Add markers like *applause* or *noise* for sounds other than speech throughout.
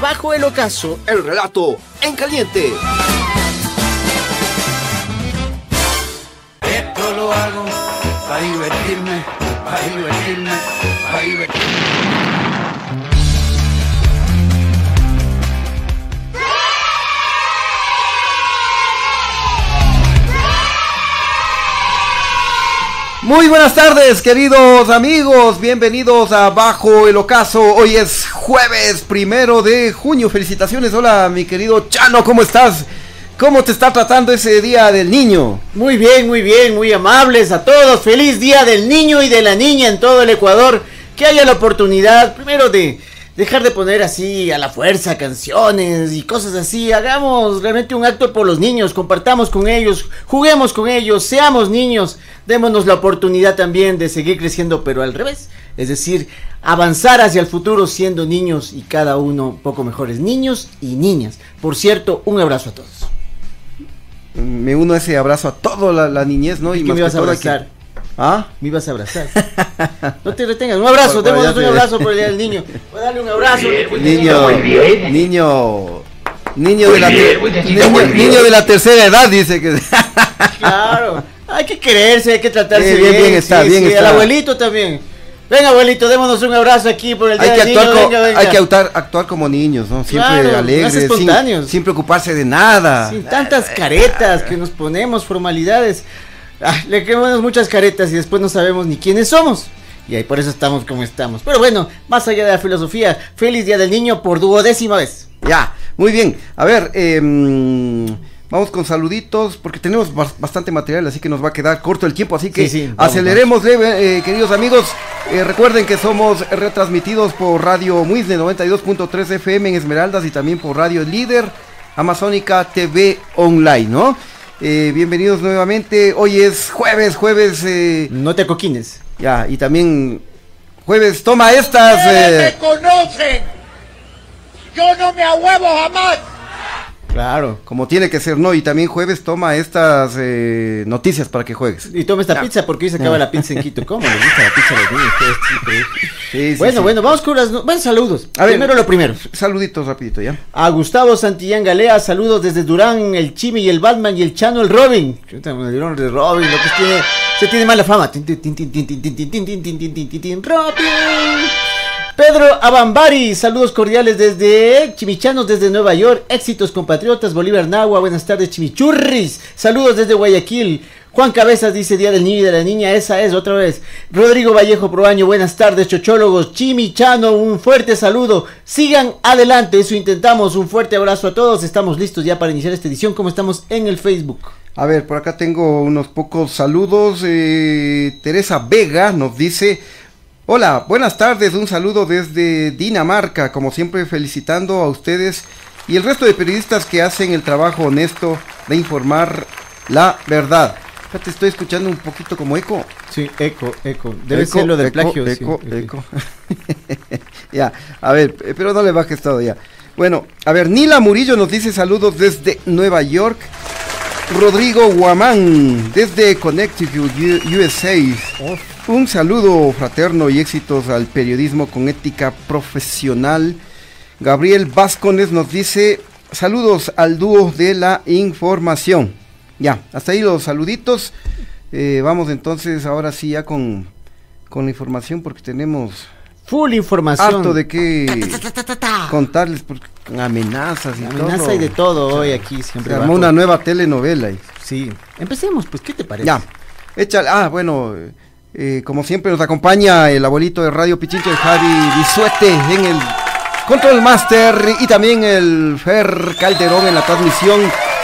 Bajo el ocaso, el relato en caliente. Esto lo hago para divertirme, para divertirme, para divertirme. Muy buenas tardes, queridos amigos. Bienvenidos a Bajo el Ocaso. Hoy es jueves primero de junio. Felicitaciones. Hola, mi querido Chano, ¿cómo estás? ¿Cómo te está tratando ese día del niño? Muy bien, muy bien, muy amables a todos. Feliz día del niño y de la niña en todo el Ecuador. Que haya la oportunidad, primero, de dejar de poner así a la fuerza canciones y cosas así. Hagamos realmente un acto por los niños, compartamos con ellos, juguemos con ellos, seamos niños, démonos la oportunidad también de seguir creciendo, pero al revés. Es decir, avanzar hacia el futuro siendo niños y cada uno un poco mejores, niños y niñas. Por cierto, un abrazo a todos. Me uno a ese abrazo a toda la, niñez, ¿no? Y, me vas a abrazar. ¿Ah? Me ibas a abrazar. *laughs* No te retengas. Un abrazo, démonos un abrazo por el día del niño. Voy a darle un abrazo. Niño, niño, niño de la niño, de la tercera edad dice que. *laughs* Claro. Hay que quererse, hay que tratarse bien. Bien, bien está, bien está. El abuelito también. Venga, abuelito, démonos un abrazo aquí por el día hay del niño. venga, venga. Hay que actuar, actuar como niños, ¿no? Siempre claro, alegres, espontáneos. Sin, preocuparse de nada. Sin tantas caretas que nos ponemos, formalidades. Ah, le quemamos muchas caretas y después no sabemos ni quiénes somos. Y ahí por eso estamos como estamos. Pero bueno, más allá de la filosofía, feliz día del niño por duodécima vez. Ya, muy bien. A ver, em, vamos con saluditos porque tenemos bastante material, así que nos va a quedar corto el tiempo. Así que aceleremos, eh, queridos amigos. Eh, recuerden que somos retransmitidos por Radio Muisne 92.3 FM en Esmeraldas y también por Radio Líder Amazónica TV Online, ¿no? Eh, bienvenidos nuevamente. Hoy es jueves, jueves. Eh, no te coquines. Ya, y también jueves, toma estas. Eh, me conocen! Yo no me ahuevo jamás. Claro. Como tiene que ser, ¿no? Y también jueves toma estas eh, noticias para que juegues. Y toma esta pizza porque hoy se acaba la pizza en Quito. ¿Cómo le gusta la pizza a los niños? Sí, sí, bueno, bueno, vamos con las... Bueno, saludos. A ver, primero lo primero. Saluditos rapidito, ¿ya? A Gustavo Santillán Galea, saludos desde Durán, el Chimi y el Batman y el Chano, el Robin. El de Robin, lo que tiene... Se tiene mala fama. Robin. Pedro Abambari, saludos cordiales desde Chimichanos, desde Nueva York. Éxitos compatriotas, Bolívar Nagua, buenas tardes, Chimichurris. Saludos desde Guayaquil. Juan Cabezas dice Día del Niño y de la Niña, esa es otra vez. Rodrigo Vallejo Proaño, buenas tardes, chochólogos. Chimichano, un fuerte saludo. Sigan adelante, eso intentamos. Un fuerte abrazo a todos. Estamos listos ya para iniciar esta edición. ¿Cómo estamos en el Facebook? A ver, por acá tengo unos pocos saludos. Eh, Teresa Vega nos dice. Hola, buenas tardes, un saludo desde Dinamarca, como siempre felicitando a ustedes y el resto de periodistas que hacen el trabajo honesto de informar la verdad. Fíjate, estoy escuchando un poquito como eco. Sí, eco, eco. Debe ser lo del plagio. Eco, eco. *laughs* ya, a ver, eh, pero no le bajes todo ya. Bueno, a ver, Nila Murillo nos dice saludos desde Nueva York. Rodrigo Guamán, desde Connecticut, USA. Un saludo fraterno y éxitos al periodismo con ética profesional. Gabriel Vascones nos dice saludos al dúo de la información. Ya, hasta ahí los saluditos. Eh, vamos entonces ahora sí ya con, con la información porque tenemos full información. Harto de qué contarles porque amenazas y Amenaza y de todo hoy aquí siempre. Se armó una nueva telenovela. Sí. Empecemos, pues, ¿qué te parece? Ya. Échale. Ah, bueno, eh, como siempre nos acompaña el abuelito de Radio Pichincha, Javi Bisuete, en el Control Master y también el Fer Calderón en la transmisión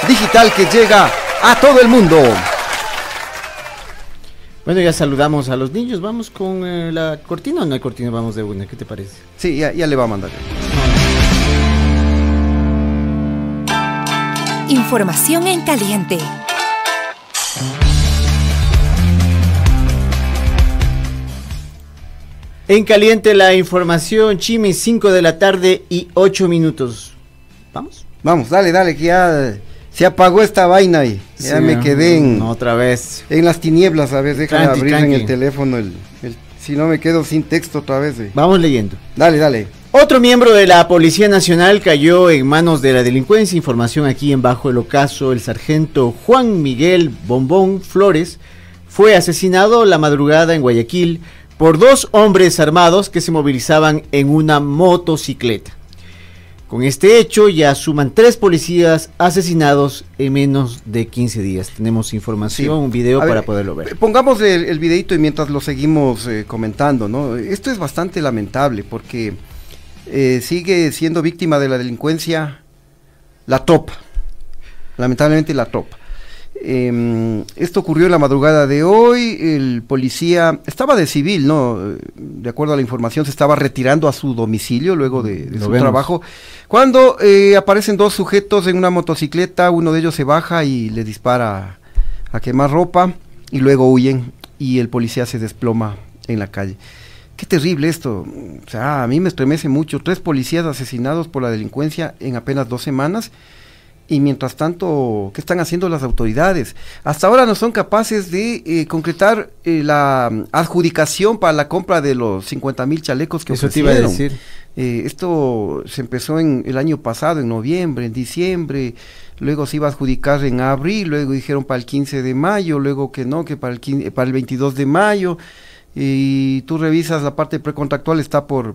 digital que llega a todo el mundo. Bueno, ya saludamos a los niños. Vamos con eh, la cortina o no hay cortina, vamos de una. ¿Qué te parece? Sí, ya, ya le va a mandar. Información en caliente. En caliente la información, Chimi, 5 de la tarde y 8 minutos. ¿Vamos? Vamos, dale, dale, que ya se apagó esta vaina y ya Sí, me quedé en, no, otra vez. en las tinieblas. A ver, déjame Tranqui, abrir en el teléfono. El, el- si no me quedo sin texto otra vez. eh. Vamos leyendo. Dale, dale. Otro miembro de la Policía Nacional cayó en manos de la delincuencia. Información aquí en Bajo el Ocaso. El sargento Juan Miguel Bombón Flores fue asesinado la madrugada en Guayaquil por dos hombres armados que se movilizaban en una motocicleta. Con este hecho ya suman tres policías asesinados en menos de 15 días. Tenemos información, Sí. un video A ver, para poderlo ver. eh, Pongamos el, el videito y mientras lo seguimos eh, comentando, ¿no? Esto es bastante lamentable porque eh, sigue siendo víctima de la delincuencia la tropa. Lamentablemente la tropa. Em, esto ocurrió en la madrugada de hoy. El policía estaba de civil, ¿no? De acuerdo a la información, se estaba retirando a su domicilio luego de, su vemos. trabajo. Cuando eh, aparecen dos sujetos en una motocicleta, uno de ellos se baja y le dispara a quemar ropa y luego huyen y el policía se desploma en la calle. Qué terrible esto. O sea, a mí me estremece mucho. Tres policías asesinados por la delincuencia en apenas dos semanas. Y mientras tanto, ¿qué están haciendo las autoridades? Hasta ahora no son capaces de eh, concretar eh, la mm, adjudicación para la compra de los 50 mil chalecos que Eso te iba a ofrecieron. decir. Eh, esto se empezó en el año pasado, en noviembre, en diciembre, luego se iba a adjudicar en abril, luego dijeron para el 15 de mayo, luego que no, que para el, 15 para el 22 de mayo. Y tú revisas la parte precontractual, está por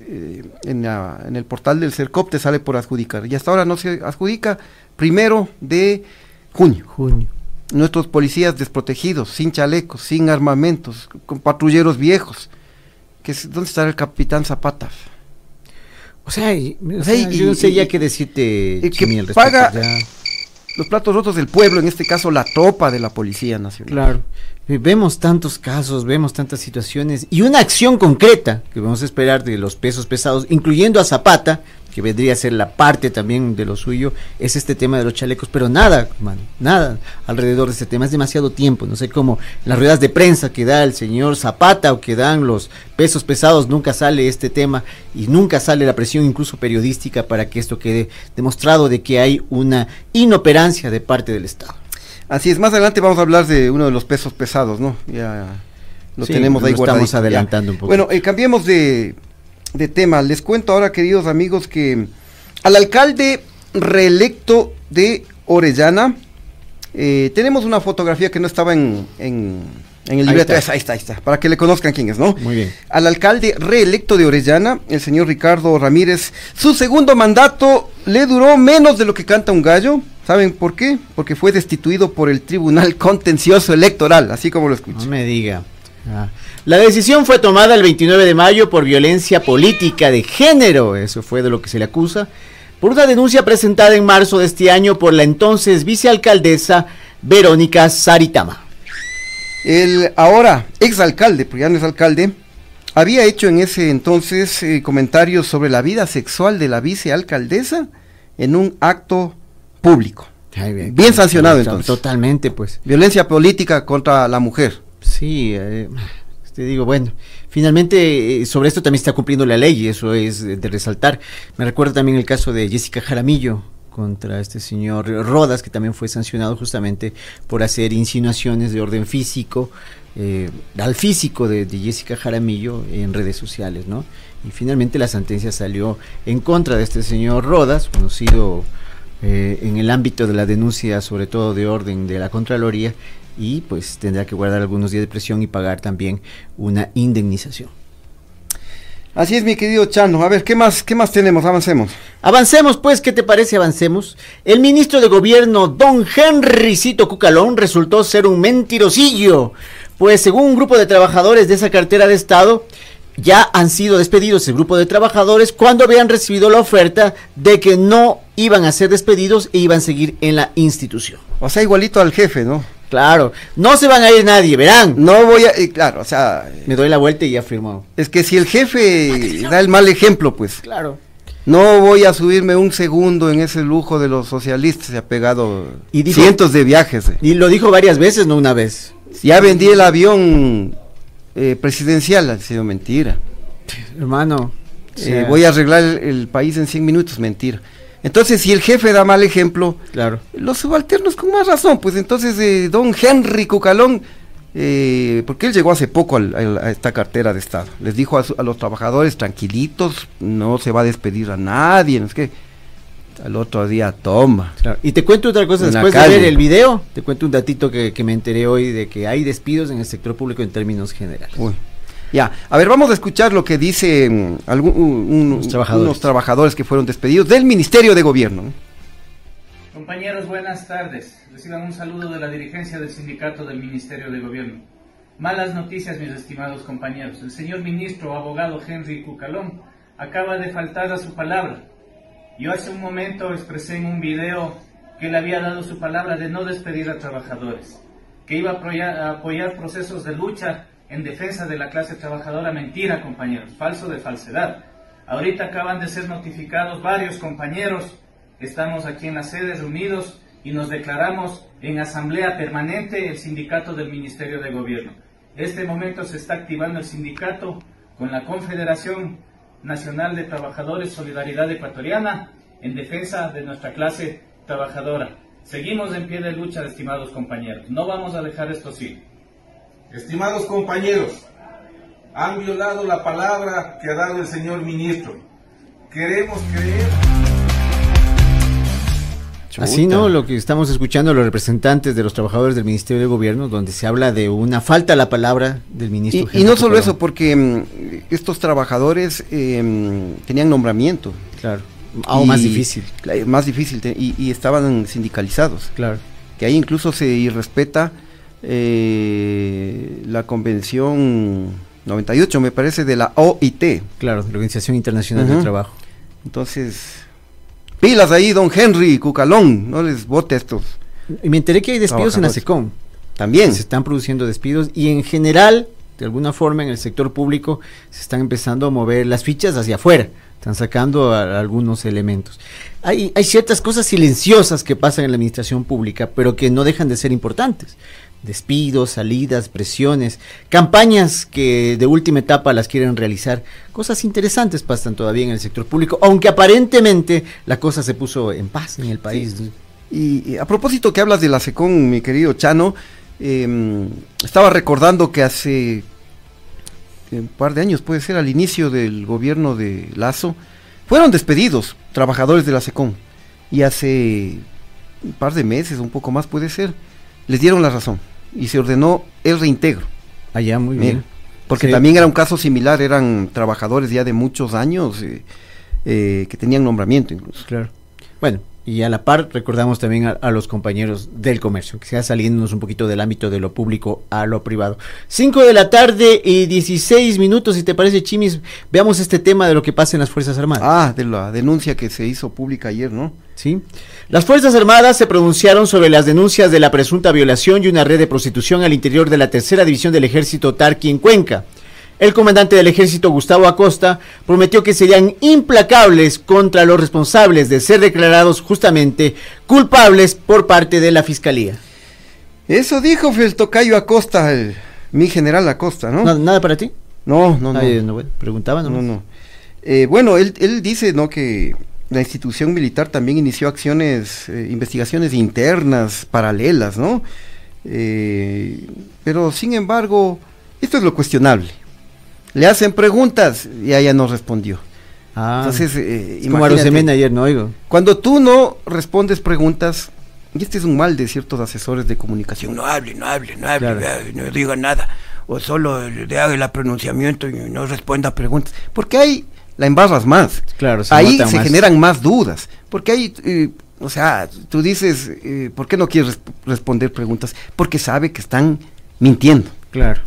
eh, en, la- en el portal del CERCOP, te sale por adjudicar. Y hasta ahora no se adjudica, primero de junio. Junio. Nuestros policías desprotegidos, sin chalecos, sin armamentos, con patrulleros viejos. Que ¿Dónde estará el capitán Zapata? O sea, y- o sea, y- yo no sé ya qué decirte, y que Chimi, al respecto, paga- ya. Los platos rotos del pueblo, en este caso la tropa de la Policía Nacional. Claro. Vemos tantos casos, vemos tantas situaciones y una acción concreta que vamos a esperar de los pesos pesados, incluyendo a Zapata, que vendría a ser la parte también de lo suyo, es este tema de los chalecos, pero nada, mano, nada alrededor de este tema, es demasiado tiempo, no sé cómo las ruedas de prensa que da el señor Zapata o que dan los pesos pesados, nunca sale este tema y nunca sale la presión incluso periodística para que esto quede demostrado de que hay una inoperancia de parte del Estado. Así es, más adelante vamos a hablar de uno de los pesos pesados, ¿no? Ya lo Sí, tenemos ahí estamos ya. adelantando un poco. Bueno, eh, cambiemos de, de tema. Les cuento ahora, queridos amigos, que al alcalde reelecto de Orellana, eh, tenemos una fotografía que no estaba en, en, en el Ahí libreto. está. Ahí está, ahí está, para que le conozcan quién es, ¿no? Muy bien. Al alcalde reelecto de Orellana, el señor Ricardo Ramírez, su segundo mandato le duró menos de lo que canta un gallo. ¿Saben por qué? Porque fue destituido por el Tribunal Contencioso Electoral, así como lo No escucho. me diga. Ah. La decisión fue tomada el 29 de mayo por violencia política de género, eso fue de lo que se le acusa, por una denuncia presentada en marzo de este año por la entonces vicealcaldesa Verónica Saritama. El ahora exalcalde, porque ya no es alcalde, había hecho en ese entonces eh, comentarios sobre la vida sexual de la vicealcaldesa en un acto público. Ay, Bien sancionado, to- entonces. Totalmente, pues. Violencia política contra la mujer. Sí, eh, te digo, bueno, finalmente eh, sobre esto también está cumpliendo la ley eso es de, de resaltar. Me recuerda también el caso de Jessica Jaramillo contra este señor Rodas, que también fue sancionado justamente por hacer insinuaciones de orden físico, eh, al físico de, de Jessica Jaramillo en redes sociales, ¿no? Y finalmente la sentencia salió en contra de este señor Rodas, conocido eh, en el ámbito de la denuncia, sobre todo de orden de la Contraloría, y pues tendrá que guardar algunos días de presión y pagar también una indemnización. Así es, mi querido Chano. A ver, ¿qué más, qué más tenemos? Avancemos. Avancemos, pues, ¿qué te parece? Avancemos. El ministro de Gobierno, don Henrycito Cucalón, resultó ser un mentirosillo, pues según un grupo de trabajadores de esa cartera de Estado, ya han sido despedidos el grupo de trabajadores cuando habían recibido la oferta de que no iban a ser despedidos e iban a seguir en la institución. O sea, igualito al jefe, ¿no? Claro, no se van a ir nadie, verán. No voy a... eh, claro, o sea, Me doy la vuelta y ya firmó. es que si el jefe da el mal ejemplo, pues Claro. No voy a subirme un segundo en ese lujo de los socialistas. Se ha pegado Y dijo- cientos de viajes. eh. Y lo dijo varias veces, no una vez. Ya vendí el avión eh, presidencial. Ha sido mentira. Hermano. Eh, voy a arreglar el, el país en 100 minutos. Mentira. Entonces, si el jefe da mal ejemplo, Claro. los subalternos con más razón. Pues entonces, eh, don Henry Cucalón, eh, porque él llegó hace poco al- al- a esta cartera de Estado, les dijo a, su- a los trabajadores tranquilitos, no se va a despedir a nadie, no es que al otro día toma. Claro. Y te cuento otra cosa, En después de ver el video, te cuento un datito que, que me enteré hoy de que hay despidos en el sector público en términos generales. Uy. Ya, a ver, vamos a escuchar lo que dice mm, algún- un- un- Los trabajadores. unos trabajadores que fueron despedidos del Ministerio de Gobierno. ¿no? Compañeros, buenas tardes. Reciban un saludo de la dirigencia del sindicato del Ministerio de Gobierno. Malas noticias, mis estimados compañeros. El señor ministro, abogado Henry Cucalón, acaba de faltar a su palabra. Yo hace un momento expresé en un video que él había dado su palabra de no despedir a trabajadores, que iba a apoyar procesos de lucha en defensa de la clase trabajadora. Mentira, compañeros, falso de falsedad. Ahorita acaban de ser notificados varios compañeros Estamos aquí en la sede reunidos y nos declaramos en asamblea permanente el sindicato del Ministerio de Gobierno. Este momento se está activando el sindicato con la Confederación Nacional de Trabajadores Solidaridad Ecuatoriana en defensa de nuestra clase trabajadora. Seguimos en pie de lucha, estimados compañeros. No vamos a dejar esto así. Estimados compañeros, han violado la palabra que ha dado el señor ministro. Queremos creer. Así, ¿no? Lo que estamos escuchando los representantes de los trabajadores del Ministerio de Gobierno, donde se habla de una falta a la palabra del ministro. Y, y no solo eso, porque mm, estos trabajadores eh, mm, tenían nombramiento. Claro. Aún más difícil. Más difícil, y, y estaban sindicalizados. Claro. Que ahí incluso se irrespeta eh, la convención 98, me parece, de la OIT. Claro, la Organización Internacional del. Trabajo. Entonces, pilas ahí, don Henry Cucalón, no les vote a estos. Y me enteré que hay despidos en la. SECOM. También. Se están produciendo despidos y en general, de alguna forma, en el sector público se están empezando a mover las fichas hacia afuera. Están sacando a- algunos elementos. Hay, hay ciertas cosas silenciosas que pasan en la administración pública, pero que no dejan de ser importantes. Despidos, salidas, presiones, campañas que de última etapa las quieren realizar. Cosas interesantes pasan todavía en el sector público, aunque aparentemente la cosa se puso en paz en el país. Y, y a propósito que hablas de la SECON, mi querido Chano, eh, estaba recordando que hace un par de años, puede ser al inicio del gobierno de Lazo, fueron despedidos trabajadores de la SECON. Y hace un par de meses, un poco más puede ser, les dieron la razón y se ordenó el reintegro. Allá, muy bien. Porque Sí. también era un caso similar, eran trabajadores ya de muchos años eh, eh, que tenían nombramiento incluso. Claro. Bueno, y a la par recordamos también a, a los compañeros del comercio, que sea saliéndonos un poquito del ámbito de lo público a lo privado. 5 de la tarde y 16 minutos, si te parece, Chimis, veamos este tema de lo que pasa en las Fuerzas Armadas. Ah, de la denuncia que se hizo pública ayer, ¿no? ¿Sí? Las Fuerzas Armadas se pronunciaron sobre las denuncias de la presunta violación y una red de prostitución al interior de la tercera división del ejército Tarqui en Cuenca. El comandante del ejército, Gustavo Acosta, prometió que serían implacables contra los responsables de ser declarados justamente culpables por parte de la fiscalía. Eso dijo el tocayo Acosta, el- mi general Acosta, ¿no? ¿Nada, nada para ti? No, no, no. Ay, no, preguntaba No, no. Eh, bueno, él, él dice, ¿no? Que la institución militar también inició acciones, eh, investigaciones internas, paralelas, ¿no? Eh, pero sin embargo, esto es lo cuestionable. Le hacen preguntas y ella no respondió. Ah, Entonces, eh, como imagínate, ayer, no oigo. Cuando tú no respondes preguntas, y este es un mal de ciertos asesores de comunicación, no hable, no hable, no hable, Claro. no diga nada, o solo le haga el pronunciamiento y no responda preguntas, porque ahí la embarras más, Claro, se ahí se más. generan más dudas, porque ahí, eh, o sea, tú dices, eh, ¿por qué no quieres resp- responder preguntas? Porque sabe que están mintiendo. Claro.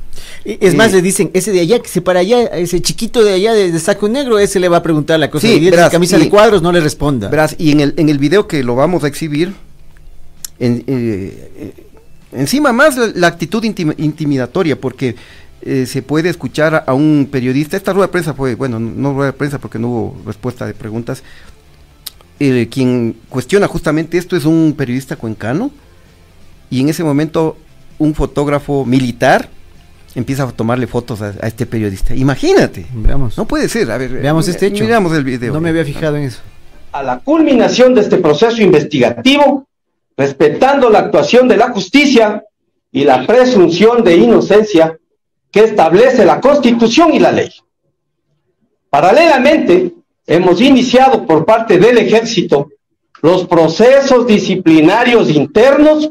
Y Es Eh, más, le dicen, ese de allá, que se para allá, ese chiquito de allá de, de saco negro, ese le va a preguntar la cosa. Sí, y él de verás, camisa y- de cuadros no le responda. Verás, y en el, en el video que lo vamos a exhibir, en- eh, eh, encima más la, la actitud intim- intimidatoria, porque eh, se puede escuchar a un periodista. Esta rueda de prensa fue, bueno, no rueda de prensa porque no hubo respuesta de preguntas. Eh, quien cuestiona justamente esto es un periodista cuencano y en ese momento un fotógrafo militar empieza a tomarle fotos a, a este periodista. Imagínate. Veamos. No puede ser. A ver, Veamos este hecho. Miramos el video. No me había fijado en eso. a la culminación de este proceso investigativo, respetando la actuación de la justicia y la presunción de inocencia que establece la Constitución y la ley. Paralelamente, hemos iniciado por parte del Ejército los procesos disciplinarios internos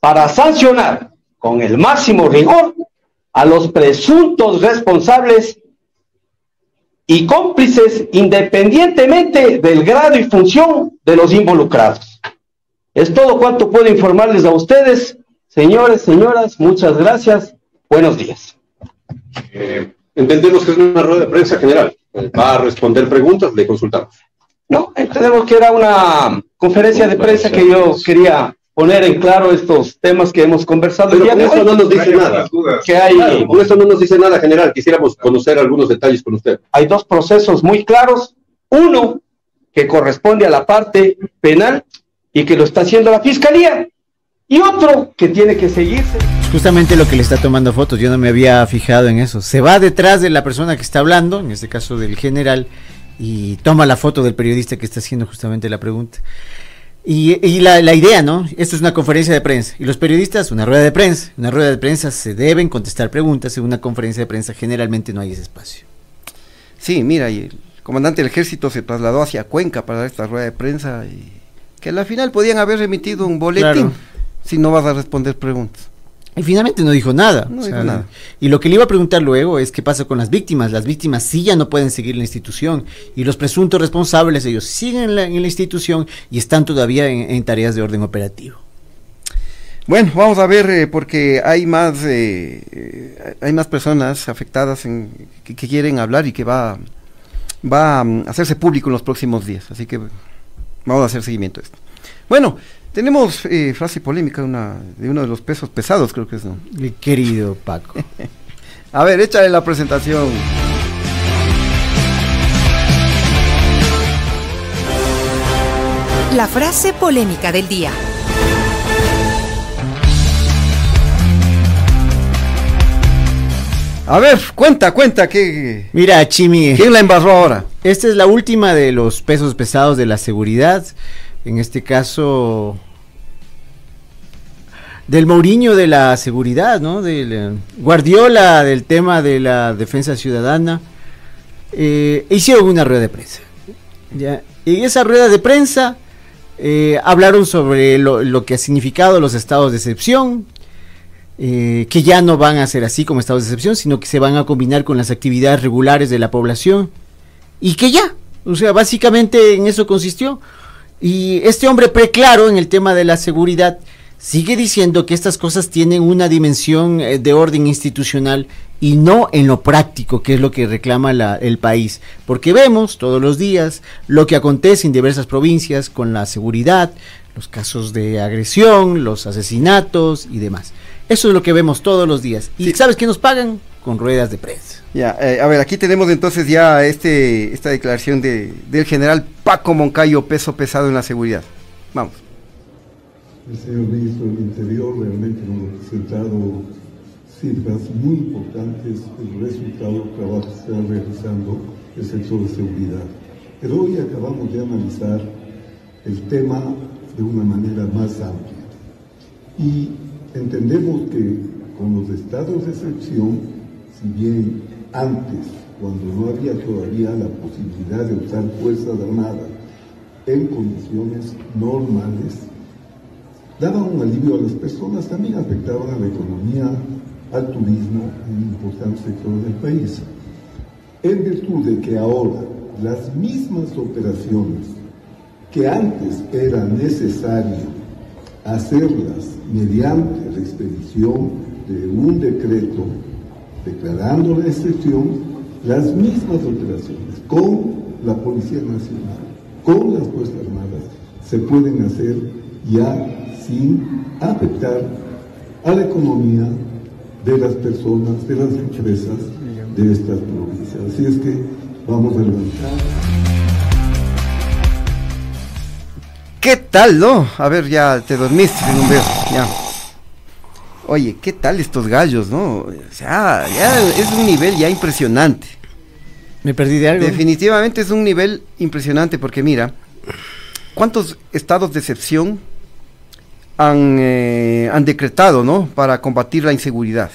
para sancionar con el máximo rigor a los presuntos responsables y cómplices independientemente del grado y función de los involucrados. Es todo cuanto puedo informarles a ustedes, señores, señoras, muchas gracias, buenos días. Eh, entendemos que es una rueda de prensa general. Va a responder preguntas, le consultamos. No, entendemos que era una conferencia de prensa que yo quería poner en claro estos temas que hemos conversado. Pero con eso no nos dice nada. Que hay, Claro, con eso no nos dice nada general. Quisiéramos conocer algunos detalles con usted. hay dos procesos muy claros. Uno que corresponde a la parte penal y que lo está haciendo la fiscalía. Y otro que tiene que seguirse. Justamente lo que le está tomando fotos, yo no me había fijado en eso. Se va detrás de la persona que está hablando, en este caso del general, y toma la foto del periodista que está haciendo justamente la pregunta. Y, y la, la idea, ¿no? Esto es una conferencia de prensa. Y los periodistas, una rueda de prensa. Una rueda de prensa se deben contestar preguntas. En una conferencia de prensa generalmente no hay ese espacio. Sí, mira, y el comandante del ejército se trasladó hacia Cuenca para dar esta rueda de prensa y que a la final podían haber remitido un boletín Claro. Si no vas a responder preguntas. Y finalmente no dijo nada. No O dijo sea, nada. Y lo que le iba a preguntar luego es qué pasa con las víctimas. Las víctimas sí ya no pueden seguir la institución. Y los presuntos responsables, ellos siguen en la, en la institución y están todavía en, en tareas de orden operativo. Bueno, vamos a ver eh, porque hay más eh, eh, hay más personas afectadas en, que, que quieren hablar y que va va a mm, hacerse público en los próximos días, así que vamos a hacer seguimiento a esto. Bueno, tenemos eh, frase polémica una, de uno de los pesos pesados, creo que es, ¿no? Mi querido Paco. *laughs* A ver, échale la presentación. La frase polémica del día. A ver, cuenta, cuenta, ¿qué, Mira, Chimi. ¿quién la embarró ahora? Esta es la última de los pesos pesados de la seguridad. En este caso, del Mourinho de la seguridad, ¿no? Del eh, Guardiola del tema de la defensa ciudadana. Eh, hicieron una rueda de prensa. Y esa rueda de prensa eh, hablaron sobre lo, lo que ha significado los estados de excepción, eh, que ya no van a ser así como estados de excepción, sino que se van a combinar con las actividades regulares de la población y que ya, o sea, básicamente en eso consistió. Y este hombre preclaro en el tema de la seguridad sigue diciendo que estas cosas tienen una dimensión eh, de orden institucional y no en lo práctico, que es lo que reclama la- el país. Porque vemos todos los días lo que acontece en diversas provincias con la seguridad, los casos de agresión, los asesinatos y demás. Eso es lo que vemos todos los días. ¿Y sabes qué nos pagan? Con ruedas de prensa. Ya, eh, a ver, aquí tenemos entonces ya este, esta declaración de, del general Paco Moncayo, peso pesado en la seguridad. Vamos. El señor ministro del Interior realmente nos ha presentado cifras muy importantes del resultado del trabajo que está realizando el sector de seguridad. Pero hoy acabamos de analizar el tema de una manera más amplia. Y entendemos que con los estados de excepción, si bien antes, cuando no había todavía la posibilidad de usar Fuerzas Armadas en condiciones normales, daban un alivio a las personas, también afectaban a la economía, al turismo en importantes sectores del país. En virtud de que ahora las mismas operaciones que antes era necesario hacerlas mediante la expedición de un decreto declarando la excepción, las mismas operaciones con la Policía Nacional, con las Fuerzas Armadas, se pueden hacer ya sin afectar a la economía, de las personas, de las empresas de estas provincias. Así es que vamos a levantar. ¿Qué tal, no? A ver, ya te dormiste en un beso, ya. Oye, ¿qué tal estos gallos, no? O sea, ya es un nivel ya impresionante. Me perdí de algo. Definitivamente es un nivel impresionante porque mira, ¿cuántos estados de excepción han, eh, han decretado, no? Para combatir la inseguridad.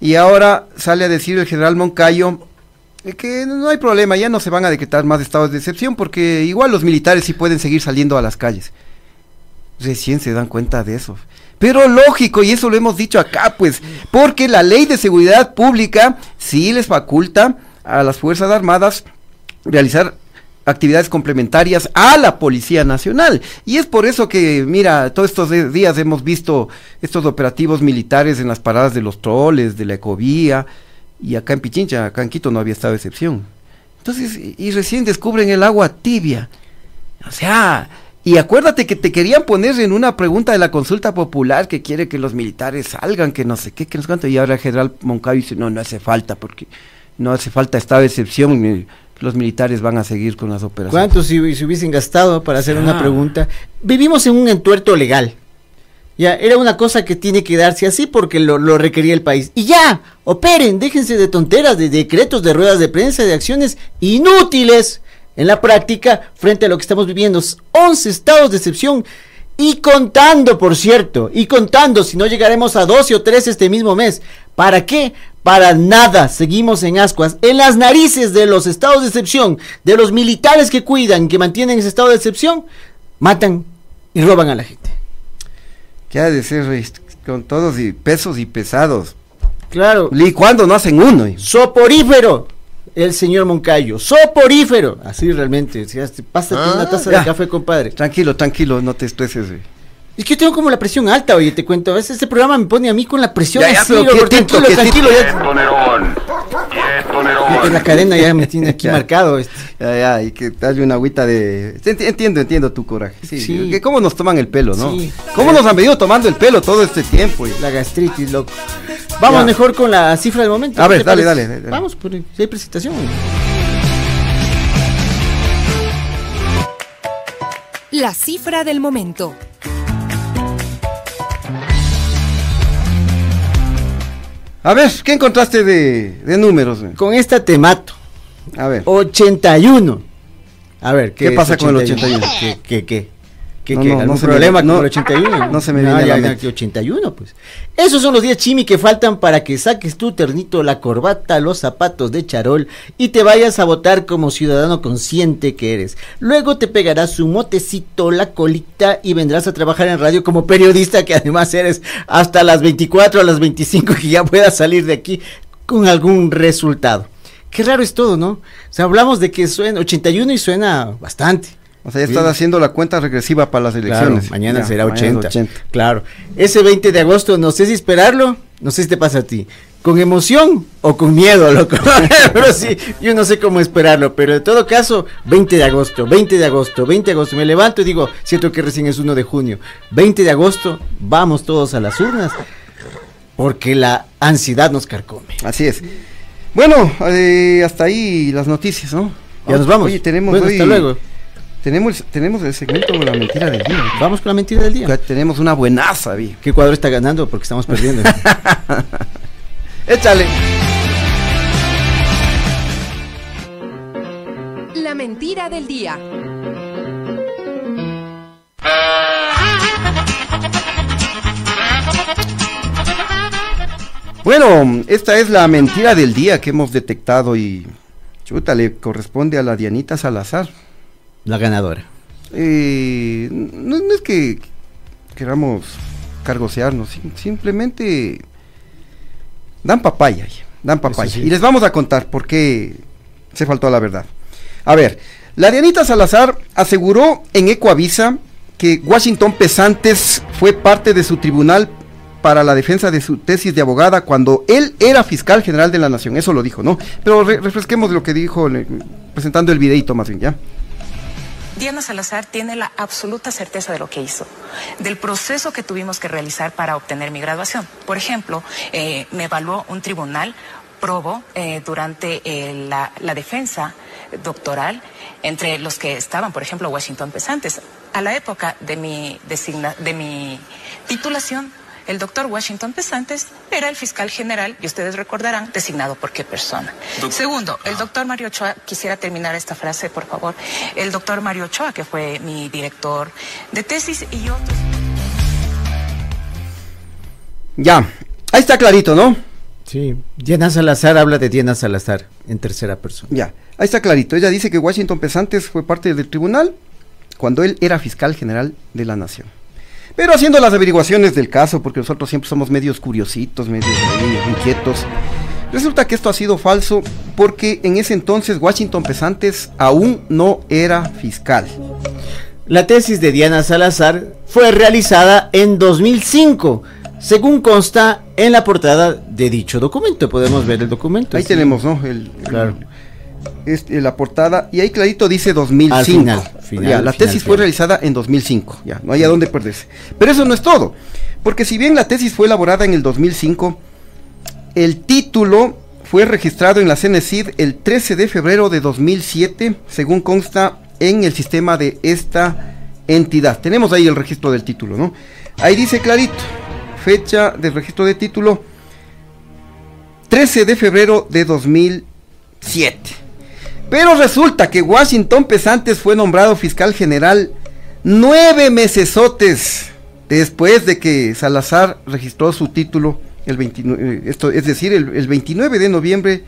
Y ahora sale a decir el general Moncayo eh, que no hay problema, ya no se van a decretar más estados de excepción porque igual los militares sí pueden seguir saliendo a las calles. Recién se dan cuenta de eso. Pero lógico, y eso lo hemos dicho acá, pues, porque la ley de seguridad pública sí les faculta a las Fuerzas Armadas realizar actividades complementarias a la Policía Nacional. Y es por eso que, mira, todos estos días hemos visto estos operativos militares en las paradas de los troles, de la ecovía, y acá en Pichincha, acá en Quito no había estado excepción. Entonces, y, recién descubren el agua tibia. O sea, y acuérdate que te querían poner en una pregunta de la consulta popular que quiere que los militares salgan, que no sé qué, que no sé y ahora el general Moncayo dice, no, no hace falta, porque no hace falta estado de excepción, los militares van a seguir con las operaciones. ¿Cuántos si, si hubiesen gastado para hacer una pregunta? Vivimos en un entuerto legal. Ya, era una cosa que tiene que darse así porque lo, lo requería el país. Y ya, operen, déjense de tonteras, de decretos, de ruedas de prensa, de acciones inútiles en la práctica frente a lo que estamos viviendo. 11 estados de excepción y contando, por cierto, y contando si no llegaremos a 12 o 13 este mismo mes. ¿Para qué? Para nada. Seguimos en ascuas, en las narices de los estados de excepción, de los militares que cuidan, que mantienen ese estado de excepción, matan y roban a la gente. ¿Qué ha de ser eh, con todos y pesos y pesados? Claro. ¿Y cuándo no hacen uno? Soporífero. El señor Moncayo, soporífero. Así realmente. Si Pásate Ah, una taza ya. de café, compadre. Tranquilo, tranquilo, no te estreses. Es que yo tengo como la presión alta, oye, te cuento. A veces este programa me pone a mí con la presión Ya, ya, así, pero tranquilo, tranquilo. Ya, la cadena ya me tiene aquí *laughs* marcado. Este. Ya, ya, y que darle una agüita de... Enti- Entiendo, entiendo tu coraje. Sí, Sí. que cómo nos toman el pelo, ¿no? Sí. ¿Cómo nos han venido tomando el pelo todo este tiempo? La gastritis, loco. Vamos Ya. mejor con la cifra del momento. A ¿qué ver, dale, dale, dale. Vamos, por, si hay presentación. La cifra del momento. A ver, ¿qué encontraste de, de números? Con esta te mato. A ver. 81. A ver, ¿qué, ¿Qué pasa con el 81? ¿Qué, qué, qué? ¿Qué, No, qué? no, no ¿Algún se me- problema no, con el 81? no se me viene a la ya, ya, mente. que 81, pues. Esos son los días chimi que faltan para que saques tu ternito, la corbata, los zapatos de charol y te vayas a votar como ciudadano consciente que eres. Luego te pegarás un motecito, la colita y vendrás a trabajar en radio como periodista que además eres hasta las 24 a las 25 que ya puedas salir de aquí con algún resultado. Qué raro es todo, ¿no? O sea, hablamos de que suena 81 y suena bastante. O sea, ya estás haciendo la cuenta regresiva para las Claro, elecciones. mañana Ya, será mañana 80. es 80. Claro. Ese 20 de agosto, no sé si esperarlo, no sé si te pasa a ti. ¿Con emoción o con miedo, loco? *laughs* pero sí, yo no sé cómo esperarlo, pero en todo caso, 20 de agosto, 20 de agosto, 20 de agosto. Me levanto y digo, siento que recién es 1 de junio. 20 de agosto, vamos todos a las urnas, porque la ansiedad nos carcome. Así es. Bueno, eh, hasta ahí las noticias, ¿no? Ya nos vamos. Oye, tenemos Bueno, hoy- hasta luego. Tenemos, el- tenemos el segmento de la mentira del día. Vamos con la mentira del día. Ya tenemos una buenaza, vi. ¿Qué cuadro está ganando? Porque estamos perdiendo. *laughs* Échale. La mentira del día. Bueno, esta es la mentira del día que hemos detectado y chuta, le corresponde a la Dianita Salazar. La ganadora. Eh, no, no es que queramos cargosearnos, sim- simplemente dan papaya, dan papaya. sí. Y les vamos a contar por qué se faltó a la verdad. A ver, la Dianita Salazar aseguró en Ecoavisa que Washington Pesantes fue parte de su tribunal para la defensa de su tesis de abogada cuando él era fiscal general de la nación. Eso lo dijo, ¿no? Pero re- refresquemos lo que dijo le- presentando el videito más bien, ¿ya? Diana Salazar tiene la absoluta certeza de lo que hizo, del proceso que tuvimos que realizar para obtener mi graduación. Por ejemplo, eh, me evaluó un tribunal probo eh, durante eh, la, la defensa doctoral entre los que estaban, por ejemplo, Washington Pesantes. A la época de mi, designa- de mi titulación, el doctor Washington Pesantes era el fiscal general, y ustedes recordarán, designado por qué persona. Segundo, el doctor Mario Ochoa, quisiera terminar esta frase, por favor. El doctor Mario Ochoa, que fue mi director de tesis, y otros. Ya, ahí está clarito, ¿no? Sí. Diana Salazar habla de Diana Salazar en tercera persona. Ya, ahí está clarito. Ella dice que Washington Pesantes fue parte del tribunal cuando él era fiscal general de la nación. Pero haciendo las averiguaciones del caso, porque nosotros siempre somos medios curiositos, medios inquietos, resulta que esto ha sido falso porque en ese entonces Washington Pesantes aún no era fiscal. La tesis de Diana Salazar fue realizada en 2005, según consta en la portada de dicho documento. Podemos ver el documento. Ahí sí. tenemos, ¿no? El, Claro. Este, la portada y ahí clarito dice 2005. Al final, final, Ya, la final, tesis fue realizada en 2005, ya, no hay a dónde perderse. Pero eso no es todo, porque si bien la tesis fue elaborada en el 2005, el título fue registrado en la CNCID el 13 de febrero de 2007, según consta en el sistema de esta entidad. Tenemos ahí el registro del título, ¿no? Ahí dice clarito, fecha del registro de título 13 de febrero de 2007. Pero resulta que Washington Pesantes fue nombrado fiscal general nueve mesesotes después de que Salazar registró su título, el 29, esto, es decir, el, el 29 de noviembre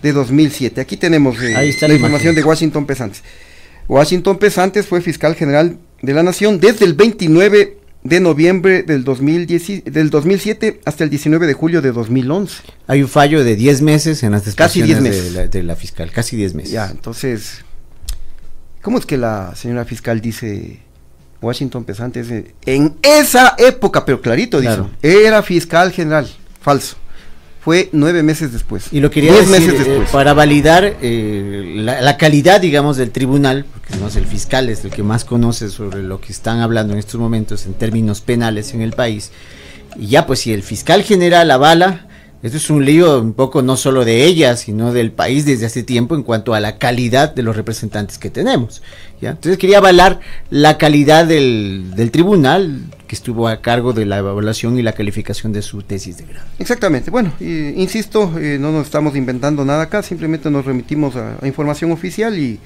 de 2007. Aquí tenemos eh, Ahí está la la información de Washington Pesantes. Washington Pesantes fue fiscal general de la Nación desde el 29 de noviembre del, 2010, del 2007 hasta el 19 de julio de 2011. Hay un fallo de 10 meses en las Casi 10 expresiones meses. De, la, de la fiscal, casi 10 meses. Ya, entonces, ¿cómo es que la señora fiscal dice Washington Pesantes eh, en esa época, pero clarito dice, era fiscal general, falso. Fue nueve meses después. Y lo quería decir meses eh, después. para validar eh, la, la calidad, digamos, del tribunal, porque no es el fiscal, es el que más conoce sobre lo que están hablando en estos momentos en términos penales en el país. Y ya, pues, si el fiscal general avala, esto es un lío un poco no solo de ella, sino del país desde hace tiempo en cuanto a la calidad de los representantes que tenemos. ¿ya? Entonces quería avalar la calidad del, del tribunal que estuvo a cargo de la evaluación y la calificación de su tesis de grado. Exactamente, bueno, insisto, eh, no nos estamos inventando nada acá, simplemente nos remitimos a, a información oficial y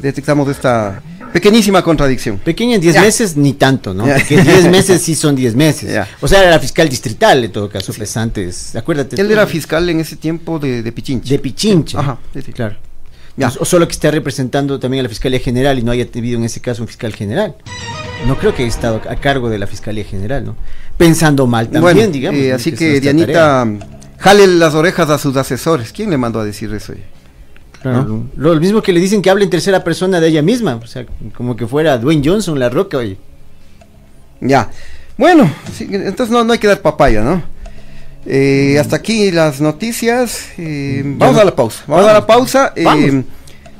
detectamos esta pequeñísima contradicción. Pequeña en 10 Ya. meses ni tanto, ¿no? Ya. Porque 10 meses sí son 10 meses. Ya. O sea, era la fiscal distrital en todo caso, Pesantes. Acuérdate. Él tú. era fiscal en ese tiempo de, de Pichincha. de Pichincha. Ajá, sí, sí. Claro. Ya. O solo que esté representando también a la Fiscalía General y no haya habido en ese caso un fiscal general. No creo que haya estado a cargo de la Fiscalía General, ¿no? Pensando mal también, bueno, digamos. eh, ¿no? así que Dianita, tarea. jale las orejas a sus asesores. ¿Quién le mandó a decir eso? Claro, Lo mismo que le dicen que hable en tercera persona de ella misma. O sea, como que fuera Dwayne Johnson, la roca, oye. Ya. Bueno, sí, entonces no, no hay que dar papaya, ¿no? Eh, hasta aquí las noticias. eh, vamos a la pausa. Vamos, a la pausa. eh,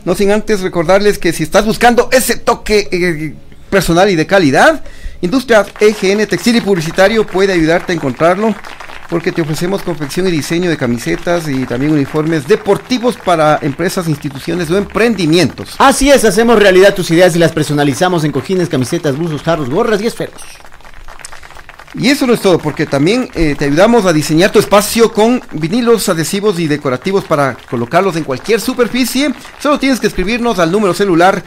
no sin antes recordarles que si estás buscando ese toque personal y de calidad, Industria EGN Textil y Publicitario puede ayudarte a encontrarlo. Porque te ofrecemos confección y diseño de camisetas y también uniformes deportivos para empresas, instituciones o emprendimientos. Así es, hacemos realidad tus ideas y las personalizamos en cojines, camisetas, buzos, jarros, gorras y esferos. Y eso no es todo, porque también eh, te ayudamos a diseñar tu espacio con vinilos, adhesivos y decorativos para colocarlos en cualquier superficie. Solo tienes que escribirnos al número celular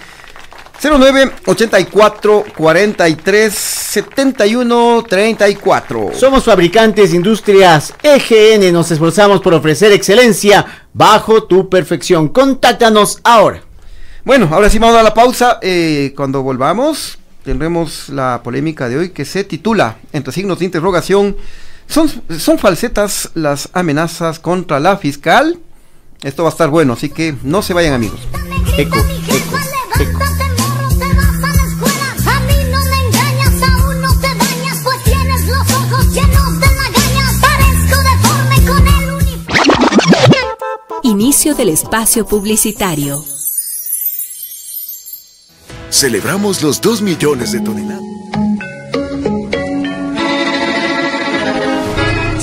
09 84 43 71 34. Somos fabricantes Industrias EGN, nos esforzamos por ofrecer excelencia bajo tu perfección. Contáctanos ahora. Bueno, ahora sí vamos a la pausa. eh, cuando volvamos, tendremos la polémica de hoy que se titula, entre signos de interrogación, ¿son, son falsetas las amenazas contra la fiscal? Esto va a estar bueno, así que no se vayan amigos. Eco, eco, eco. Inicio del espacio publicitario. celebramos los 2 millones de toneladas.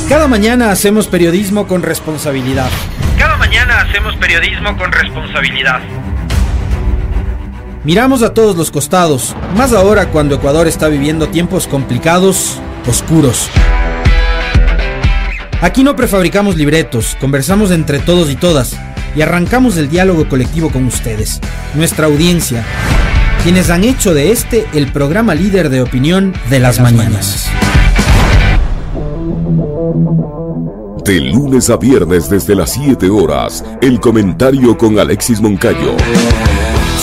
Cada mañana hacemos periodismo con responsabilidad. Cada mañana hacemos periodismo con responsabilidad. Miramos a todos los costados, más ahora cuando Ecuador está viviendo tiempos complicados, oscuros. Aquí no prefabricamos libretos, conversamos entre todos y todas y arrancamos el diálogo colectivo con ustedes, nuestra audiencia, quienes han hecho de este el programa líder de opinión de las, mañanas. De lunes a viernes desde las 7 horas, el comentario con Alexis Moncayo.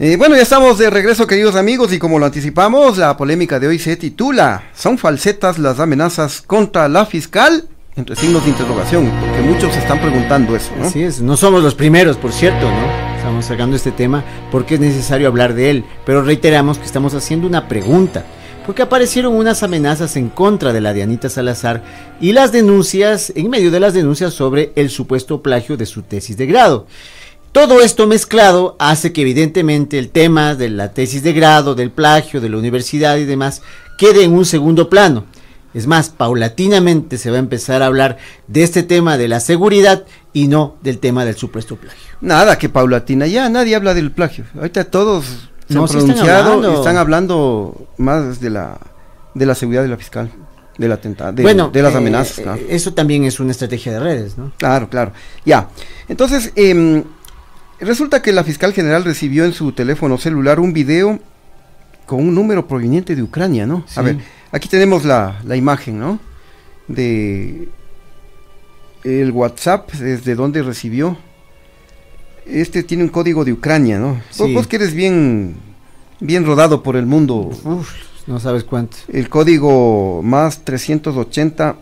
Bueno, ya estamos de regreso, queridos amigos, y como lo anticipamos, la polémica de hoy se titula ¿Son falsetas las amenazas contra la fiscal? Entre signos de interrogación, porque muchos se están preguntando eso, ¿no? Así es, no somos los primeros, por cierto, ¿no? Estamos sacando este tema porque es necesario hablar de él, pero reiteramos que estamos haciendo una pregunta, porque aparecieron unas amenazas en contra de la Dianita Salazar y las denuncias, en medio de las denuncias sobre el supuesto plagio de su tesis de grado. Todo esto mezclado hace que evidentemente el tema de la tesis de grado, del plagio, de la universidad y demás quede en un segundo plano. Es más, paulatinamente se va a empezar a hablar de este tema de la seguridad y no del tema del supuesto plagio. Nada, que paulatina, ya nadie habla del plagio. Ahorita todos se No, han están pronunciado hablando. y están hablando más de la, de la seguridad de la fiscal, del atentado, de, bueno, de las eh, amenazas. eh, claro. eso también es una estrategia de redes, ¿no? Claro, claro. Ya. Entonces, em, resulta que la fiscal general recibió en su teléfono celular un video con un número proveniente de Ucrania, ¿no? A Sí. ver, aquí tenemos la, la imagen, ¿no? De el WhatsApp, desde donde recibió. Este tiene un código de Ucrania, ¿no? Vos, Sí. vos que eres bien, bien rodado por el mundo. no sabes cuánto. El código más 380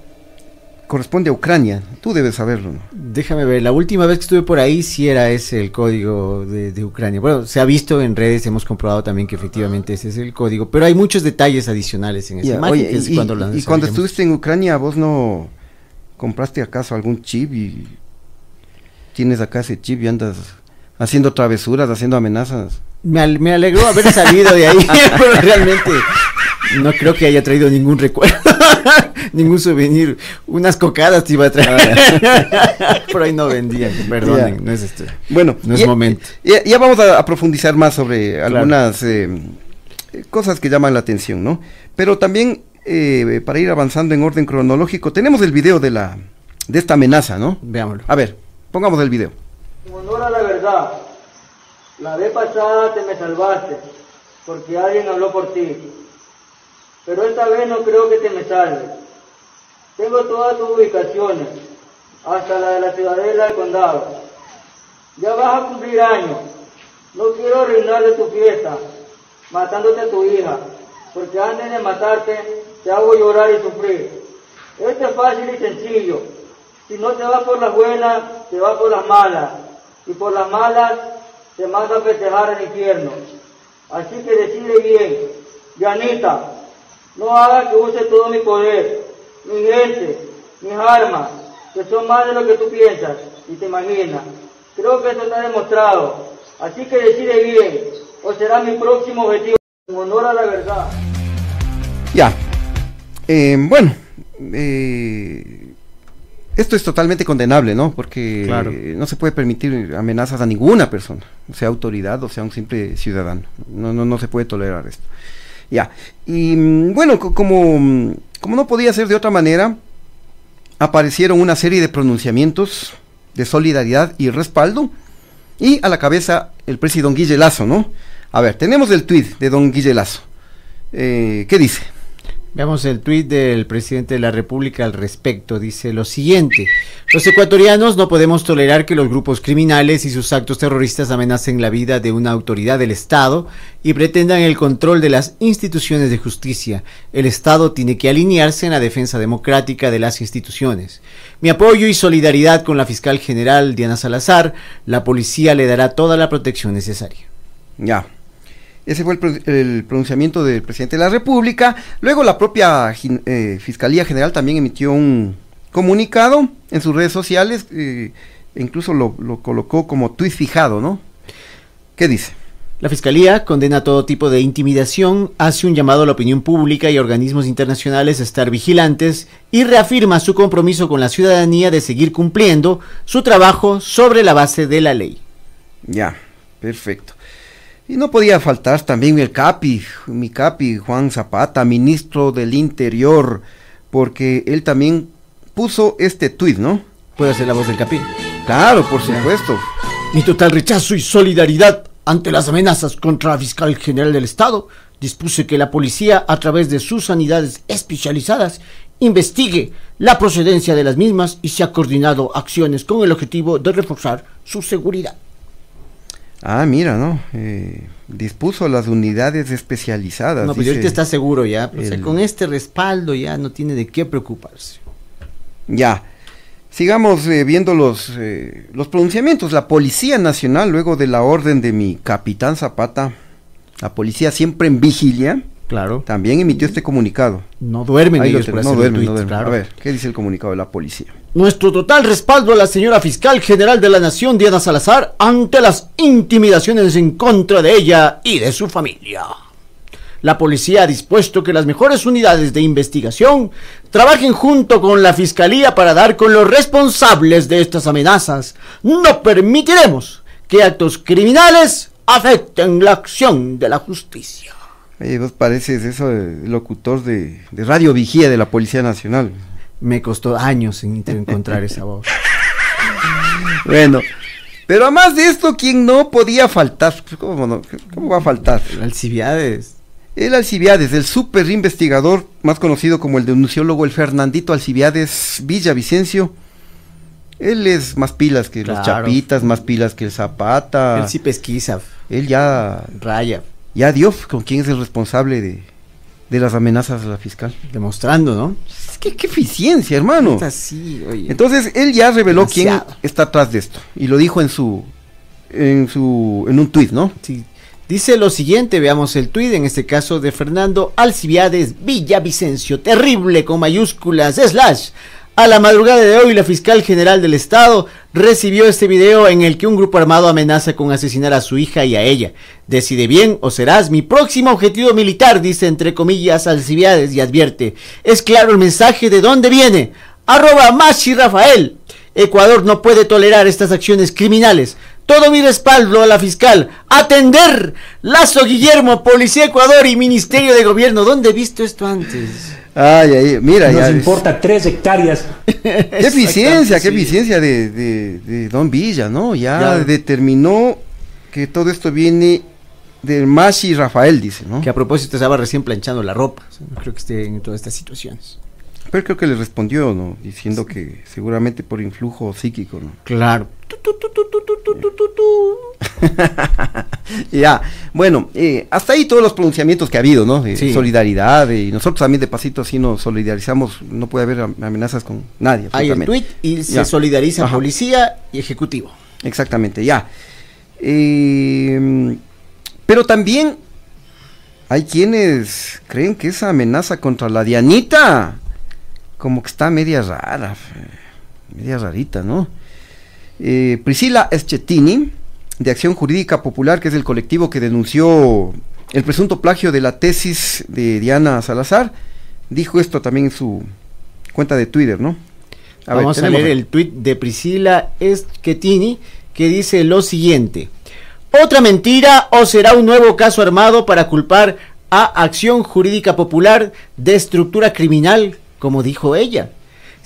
corresponde a Ucrania. Tú debes saberlo, ¿no? Déjame ver, la última vez que estuve por ahí sí era ese el código de, de Ucrania. Bueno, se ha visto en redes, hemos comprobado también que efectivamente ese es el código, pero hay muchos detalles adicionales en Ya, imagen. oye, es y, cuando y- la y cuando desarrollemos. estuviste en Ucrania, ¿vos no compraste acaso algún chip y tienes acá ese chip y andas haciendo travesuras, haciendo amenazas? Me, al- me alegró haber salido de ahí, *laughs* pero realmente no creo que haya traído ningún recuerdo, *laughs* ningún souvenir. Unas cocadas te iba a traer. Por ahí no vendían, perdonen, Ya. no es este. Bueno, no es ya- momento. Ya, ya vamos a, a profundizar más sobre algunas eh, eh, cosas que llaman la atención, ¿no? Pero también, eh, para ir avanzando en orden cronológico, tenemos el video de la, de esta amenaza, ¿no? Veámoslo. A ver, pongamos el video. En honor a la verdad, la vez pasada te me salvaste, porque alguien habló por ti. Pero esta vez no creo que te me salves. Tengo todas tus ubicaciones, hasta la de la ciudadela del condado. Ya vas a cumplir años. No quiero arruinarle tu fiesta, matándote a tu hija, porque antes de matarte te hago llorar y sufrir. Esto es fácil y sencillo. Si no te vas por las buenas, te vas por las malas. Y por las malas, te manda a festejar al infierno. Así que decide bien. Yanita, no hagas que use todo mi poder, mi gente, mis armas, que son más de lo que tú piensas y te imaginas. Creo que eso está demostrado. Así que decide bien, o será mi próximo objetivo, en honor a la verdad. Ya. Eh, bueno, eh, esto es totalmente condenable, ¿no? Porque Claro. eh, no se puede permitir amenazas a ninguna persona, sea autoridad o sea un simple ciudadano. No, no, no se puede tolerar esto. Ya. Y mm, bueno, co- como, mm, como no podía ser de otra manera, aparecieron una serie de pronunciamientos de solidaridad y respaldo. Y a la cabeza el presidente don Guille Lazo, ¿no? A ver, tenemos el tuit de don Guille Lazo. Eh, ¿Qué dice? Veamos el tuit del presidente de la República al respecto. Dice lo siguiente. Los ecuatorianos no podemos tolerar que los grupos criminales y sus actos terroristas amenacen la vida de una autoridad del Estado y pretendan el control de las instituciones de justicia. El Estado tiene que alinearse en la defensa democrática de las instituciones. Mi apoyo y solidaridad con la fiscal general Diana Salazar. La policía le dará toda la protección necesaria. Ya. Ese fue el, pro- el pronunciamiento del presidente de la República. Luego la propia eh, Fiscalía General también emitió un comunicado en sus redes sociales. eh, e incluso lo, lo colocó como tuit fijado, ¿no? ¿Qué dice? La Fiscalía condena todo tipo de intimidación, hace un llamado a la opinión pública y organismos internacionales a estar vigilantes y reafirma su compromiso con la ciudadanía de seguir cumpliendo su trabajo sobre la base de la ley. Ya, perfecto. Y no podía faltar también el Capi, mi Capi, Juan Zapata, ministro del Interior, porque él también puso este tuit, ¿no? ¿Puede hacer la voz del Capi? Claro, por supuesto. Mi total rechazo y solidaridad ante las amenazas contra la fiscal general del Estado, dispuse que la policía, a través de sus unidades especializadas, investigue la procedencia de las mismas y se ha coordinado acciones con el objetivo de reforzar su seguridad. Ah, mira, ¿no? Eh, dispuso las unidades especializadas. No, pues dice ahorita está seguro ya. O sea, con este respaldo ya no tiene de qué preocuparse. Ya. Sigamos eh, viendo los, eh, los pronunciamientos. La Policía Nacional, luego de la orden de mi capitán Zapata, la policía siempre en vigilia, Claro. también emitió este comunicado. No duermen Ahí ellos no duermen, no duermen. claro. A ver, ¿qué dice el comunicado de la policía? Nuestro total respaldo a la señora fiscal general de la Nación, Diana Salazar, ante las intimidaciones en contra de ella y de su familia. La policía ha dispuesto que las mejores unidades de investigación trabajen junto con la fiscalía para dar con los responsables de estas amenazas. No permitiremos que actos criminales afecten la acción de la justicia. Oye, vos pareces eso, locutor de Radio Vigía de la Policía Nacional. Me costó años en *laughs* encontrar esa voz. Bueno, pero además de esto, ¿quién no podía faltar? ¿Cómo, no? ¿Cómo va a faltar? Alcibiades. El Alcibiades, el super investigador, más conocido como el denunciólogo, el Fernandito Alcibiades Villavicencio. Él es más pilas que los Claro. Chapitas, más pilas que el Zapata. Él sí pesquisa. Él ya, Raya. ya dio con quién es el responsable de, de las amenazas a la fiscal. Demostrando, ¿no? Es que qué eficiencia, hermano. Es así, oye. Entonces él ya reveló Demasiado. quién está atrás de esto y lo dijo en su en su en un tuit, ¿no? Sí. Dice lo siguiente, veamos el tuit, en este caso de Fernando Alcibiades Villavicencio, terrible con mayúsculas, slash. A la madrugada de hoy, la fiscal general del estado recibió este video en el que un grupo armado amenaza con asesinar a su hija y a ella. Decide bien o serás mi próximo objetivo militar, dice entre comillas Alcibiades y advierte. Es claro el mensaje de dónde viene. Arroba Machi Rafael. Ecuador no puede tolerar estas acciones criminales. Todo mi respaldo a la fiscal. Atender. Lazo Guillermo, Policía Ecuador y Ministerio de Gobierno. ¿Dónde he visto esto antes? Ay, ay, mira, Nos ya. importa tres hectáreas. *laughs* Qué eficiencia, qué sí. eficiencia de, de- de Don Villa, ¿no? Ya, Ya. determinó que todo esto viene del Mashi Rafael, dice, ¿no? Que a propósito estaba recién planchando la ropa. O sea, no creo que esté en todas estas situaciones. Pero creo que le respondió, ¿no? Diciendo que seguramente por influjo psíquico, ¿no? Claro. Ya, bueno, eh, hasta ahí todos los pronunciamientos que ha habido, ¿no? De Sí. solidaridad, y nosotros también de pasito así nos solidarizamos, no puede haber am- amenazas con nadie. Hay el tweet y se Ya. solidariza Ajá. policía y ejecutivo. Exactamente, ya. Eh, pero también hay quienes creen que esa amenaza contra la Dianita, como que está media rara, media rarita, ¿no? Eh, Priscila Eschettini, de Acción Jurídica Popular, que es el colectivo que denunció el presunto plagio de la tesis de Diana Salazar, dijo esto también en su cuenta de Twitter, ¿no? Vamos a, leer el tuit de Priscila Eschettini que dice lo siguiente. Otra mentira o será un nuevo caso armado para culpar a Acción Jurídica Popular de estructura criminal, como dijo ella.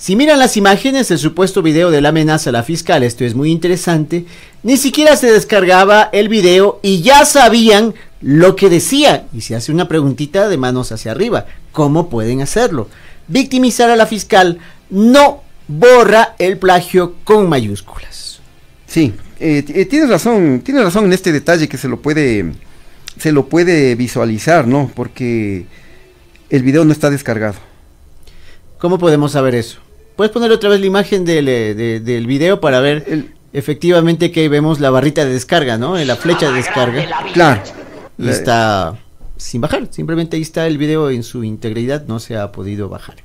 Si miran las imágenes del supuesto video de la amenaza a la fiscal, esto es muy interesante, ni siquiera se descargaba el video y ya sabían lo que decía. Y se hace una preguntita de manos hacia arriba. ¿Cómo pueden hacerlo? Victimizar a la fiscal no borra el plagio con mayúsculas. Sí, eh, eh, tienes razón, tienes razón en este detalle que se lo puede, se lo puede visualizar, ¿no? Porque el video no está descargado. ¿Cómo podemos saber eso? ¿Puedes poner otra vez la imagen del, eh, de- del video para ver efectivamente que ahí vemos la barrita de descarga, ¿no? En la flecha de descarga. Claro. Y está sin bajar, simplemente ahí está el video en su integridad, no se ha podido bajar.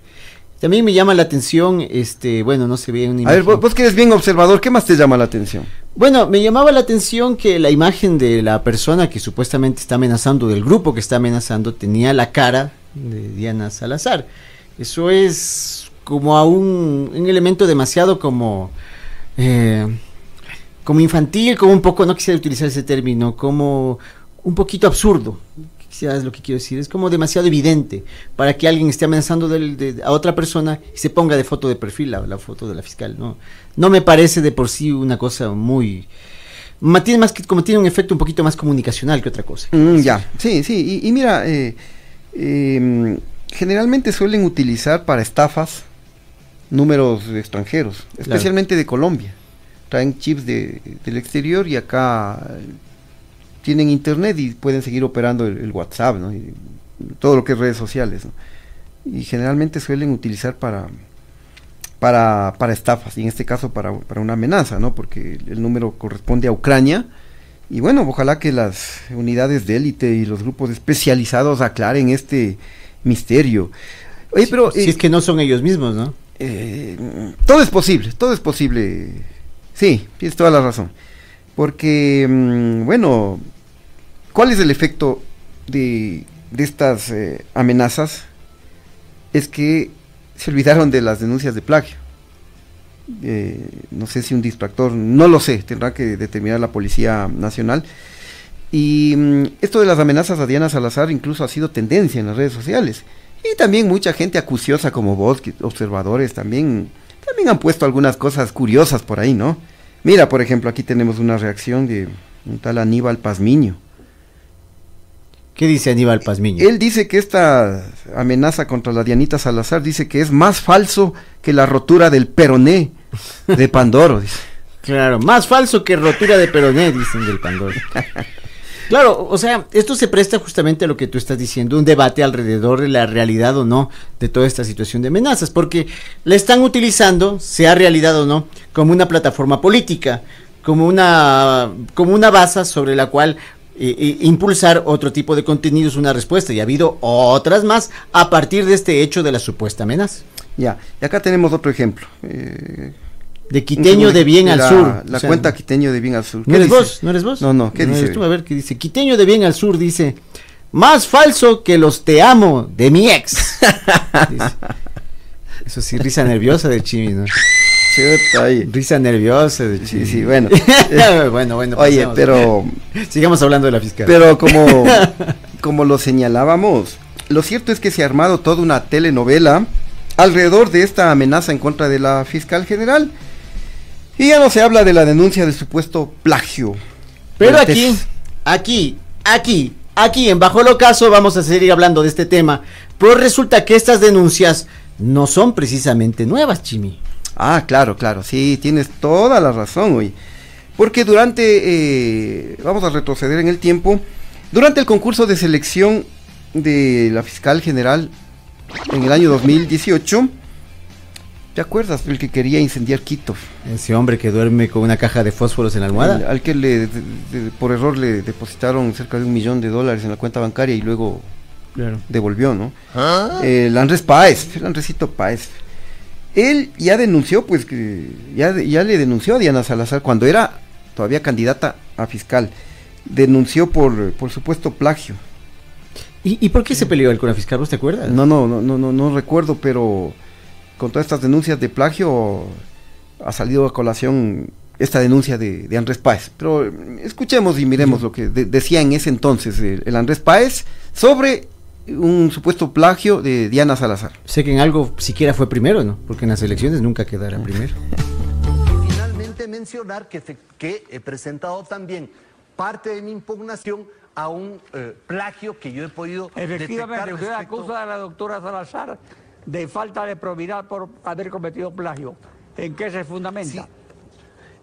También me llama la atención, este, bueno, no se ve en una A imagen. ver, vos, vos que eres bien observador, ¿qué más te llama la atención? Bueno, me llamaba la atención que la imagen de la persona que supuestamente está amenazando, del grupo que está amenazando, tenía la cara de Diana Salazar. Eso es como a un, un elemento demasiado como... eh, como infantil, como un poco, no quisiera utilizar ese término, como un poquito absurdo. Quizás es lo que quiero decir. Es como demasiado evidente para que alguien esté amenazando a otra persona y se ponga de foto de perfil la, la foto de la fiscal. No, no me parece de por sí una cosa muy. Tiene más que, como tiene un efecto un poquito más comunicacional que otra cosa. Mm, ya, sí, sí, y, y mira, eh, eh, generalmente suelen utilizar para estafas números extranjeros, especialmente de Colombia. Traen chips de, del exterior y acá tienen internet y pueden seguir operando el, el WhatsApp, ¿no? Y todo lo que es redes sociales. ¿no? Y generalmente suelen utilizar para, para, para estafas, y en este caso para, para una amenaza, ¿no? Porque el número corresponde a Ucrania. Y bueno, ojalá que las unidades de élite y los grupos especializados aclaren este misterio. Oye, pero... si eh, es que no son ellos mismos, ¿no? Eh, todo es posible, todo es posible. Sí, tienes toda la razón. Porque, mm, bueno, ¿cuál es el efecto de, estas eh, amenazas? Es que se olvidaron de las denuncias de plagio. Eh, no sé si un distractor, no lo sé, tendrá que determinar la Policía Nacional. Y mm, esto de las amenazas a Diana Salazar incluso ha sido tendencia en las redes sociales. Y también mucha gente acuciosa como vos, que- observadores, también, también han puesto algunas cosas curiosas por ahí, ¿no? Mira, por ejemplo, aquí tenemos una reacción de un tal Aníbal Pazmiño. ¿Qué dice Aníbal Pazmiño? Él dice que esta amenaza contra la Dianita Salazar dice que es más falso que la rotura del peroné de *laughs* Pandoro. dice. Claro, más falso que rotura de peroné, dicen del Pandora. *laughs* Claro, o sea, esto se presta justamente a lo que tú estás diciendo, un debate alrededor de la realidad o no de toda esta situación de amenazas, porque la están utilizando, sea realidad o no, como una plataforma política, como una, como una base sobre la cual eh, eh, impulsar otro tipo de contenidos, una respuesta, y ha habido otras más a partir de este hecho de la supuesta amenaza. Ya, y acá tenemos otro ejemplo. eh, De Quiteño de Bien al Sur. La O sea, cuenta Quiteño de Bien al Sur. ¿No ¿Qué eres dice? vos? ¿No eres vos? No, no, ¿qué No dice? eres tú, a ver, ¿qué dice? Quiteño de bien al sur dice, más falso que los te amo de mi ex. *laughs* Dice. Eso sí, risa nerviosa de Chimi, ¿no? Risa nerviosa de Chimi. Sí, sí, bueno. *laughs* bueno, bueno. Oye, pasemos. pero... *laughs* Sigamos hablando de la fiscal. Pero como, como lo señalábamos, lo cierto es que se ha armado toda una telenovela alrededor de esta amenaza en contra de la fiscal general. Y ya no se habla de la denuncia de supuesto plagio. Pero aquí, aquí, aquí, aquí, en Bajo el Ocaso vamos a seguir hablando de este tema. Pero resulta que estas denuncias no son precisamente nuevas, Chimi. Ah, claro, claro, sí, tienes toda la razón, hoy. Porque durante, eh, vamos a retroceder en el tiempo, durante el concurso de selección de la fiscal general en el año 2018, ¿te acuerdas? El que quería incendiar Quito. Ese hombre que duerme con una caja de fósforos en la Al, almohada. al que le, de- de- por error le depositaron cerca de un millón de dólares en la cuenta bancaria y luego Claro. devolvió, ¿no? El Andrés Páez, el Andresito Páez. Él ya denunció, pues, que ya, ya le denunció a Diana Salazar cuando era todavía candidata a fiscal. Denunció por, por supuesto plagio. ¿Y, y por qué se peleó él con la fiscal? ¿Vos te acuerdas? No, no, no, no, no, no recuerdo, pero con todas estas denuncias de plagio ha salido a colación esta denuncia de, de Andrés Páez. Pero eh, escuchemos y miremos lo que de- decía en ese entonces el, el Andrés Páez sobre un supuesto plagio de Diana Salazar. Sé que en algo siquiera fue primero, ¿no? Porque en las elecciones nunca quedará primero. Finalmente mencionar que, he presentado también parte de mi impugnación a un eh, plagio que yo he podido Efectivamente, detectar usted respecto- acusa a la doctora Salazar de falta de probidad por haber cometido plagio. ¿En qué se fundamenta?